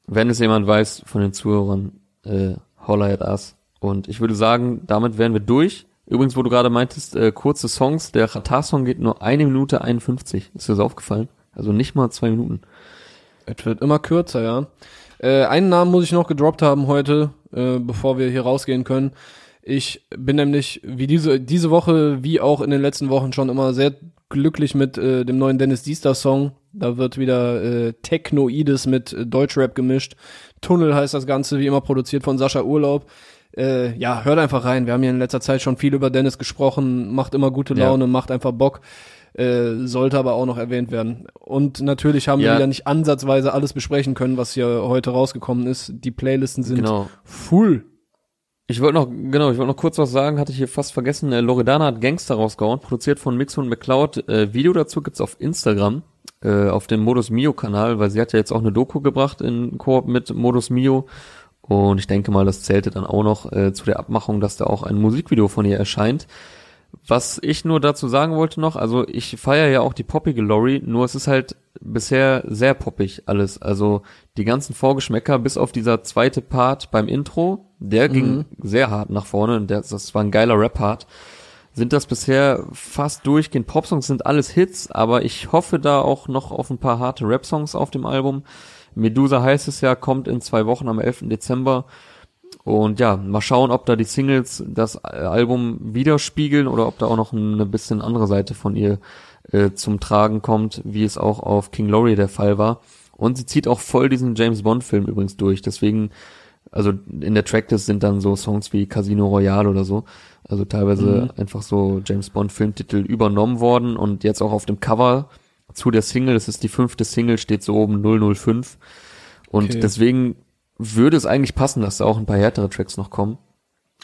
Wenn es jemand weiß von den Zuhörern, äh, holla at us. Und ich würde sagen, damit wären wir durch. Übrigens, wo du gerade meintest, äh, kurze Songs, der Qatar-Song geht nur eine Minute 51. Ist dir das aufgefallen? Also nicht mal zwei Minuten. Es wird immer kürzer, ja. Äh, einen Namen muss ich noch gedroppt haben heute, äh, bevor wir hier rausgehen können. Ich bin nämlich wie diese diese Woche, wie auch in den letzten Wochen schon immer sehr glücklich mit äh, dem neuen Dennis Diester Song. Da wird wieder äh, Technoides mit äh, Deutschrap gemischt. Tunnel heißt das Ganze, wie immer produziert von Sascha Urlaub. Äh, ja, hört einfach rein. Wir haben hier in letzter Zeit schon viel über Dennis gesprochen, macht immer gute Ja. Laune, macht einfach Bock. Äh, sollte aber auch noch erwähnt werden. Und natürlich haben wir Ja. wieder nicht ansatzweise alles besprechen können, was hier heute rausgekommen ist. Die Playlisten sind Genau. full. Ich wollte noch, genau, ich wollte noch kurz was sagen, hatte ich hier fast vergessen. Äh, Loredana hat Gangster rausgehauen, produziert von Mix und McCloud. Äh, Video dazu gibt's auf Instagram, äh, auf dem Modus Mio Kanal, weil sie hat ja jetzt auch eine Doku gebracht in Koop mit Modus Mio. Und ich denke mal, das zählte dann auch noch äh, zu der Abmachung, dass da auch ein Musikvideo von ihr erscheint. Was ich nur dazu sagen wollte noch, also ich feiere ja auch die poppige Lori, nur es ist halt bisher sehr poppig alles. Also die ganzen Vorgeschmäcker, bis auf dieser zweite Part beim Intro, der ging sehr hart nach vorne und der, das war ein geiler Rap-Part. Sind das bisher fast durchgehend Popsongs, sind alles Hits, aber ich hoffe da auch noch auf ein paar harte Rap-Songs auf dem Album. Medusa heißt es ja, kommt in zwei Wochen am 11. Dezember. Und ja, mal schauen, ob da die Singles das Album widerspiegeln oder ob da auch noch eine bisschen andere Seite von ihr äh, zum Tragen kommt, wie es auch auf King Laurie der Fall war. Und sie zieht auch voll diesen James Bond Film übrigens durch. Deswegen, also in der Tracklist sind dann so Songs wie Casino Royale oder so. Also teilweise einfach so James Bond Filmtitel übernommen worden und jetzt auch auf dem Cover zu der Single, das ist die fünfte Single, steht so oben 005. Und Okay. deswegen würde es eigentlich passen, dass da auch ein paar härtere Tracks noch kommen,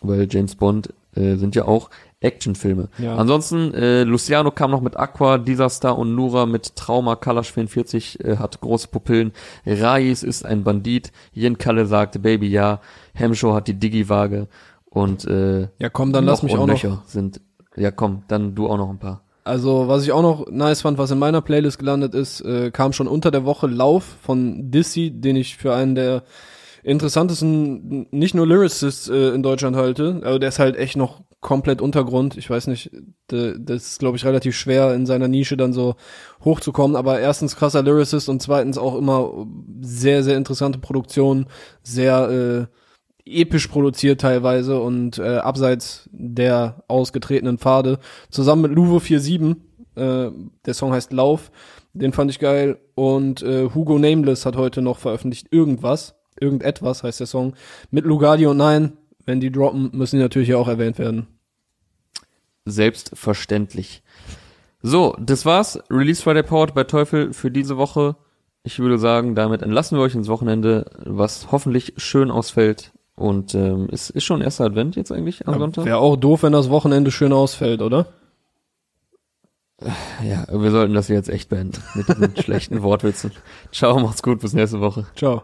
weil James Bond äh, sind ja auch Actionfilme. Ja. Ansonsten, äh, Luciano kam noch mit Aqua, Disaster und Nura mit Trauma, Kalash 44 äh, hat große Pupillen, Rais ist ein Bandit, Jen Kalle sagte Baby ja, Hemshow hat die Digi-Waage und äh, Ja, komm, dann lass mich auch noch. Sind, ja komm, dann du auch noch ein paar. Also, was ich auch noch nice fand, was in meiner Playlist gelandet ist, äh, kam schon unter der Woche Lauf von Dissy, den ich für einen der interessantesten, nicht nur Lyricists äh, in Deutschland halte. Also der ist halt echt noch komplett Untergrund. Ich weiß nicht, das ist, glaube ich, relativ schwer in seiner Nische dann so hochzukommen. Aber erstens krasser Lyricist und zweitens auch immer sehr, sehr interessante Produktion, sehr äh, episch produziert teilweise und äh, abseits der ausgetretenen Pfade. Zusammen mit Luvo 47, äh, der Song heißt Lauf, den fand ich geil. Und äh, Hugo Nameless hat heute noch veröffentlicht irgendwas, irgendetwas heißt der Song, mit Lugardi und Nein. Wenn die droppen, müssen die natürlich auch erwähnt werden. Selbstverständlich. So, das war's. Release Friday Powered bei Teufel für diese Woche. Ich würde sagen, damit entlassen wir euch ins Wochenende, was hoffentlich schön ausfällt. Und ähm, ist, ist schon erster Advent jetzt eigentlich am Sonntag? Wäre auch doof, wenn das Wochenende schön ausfällt, oder? Ja, wir sollten das jetzt echt beenden mit diesen schlechten Wortwitzen. Ciao, macht's gut, bis nächste Woche. Ciao.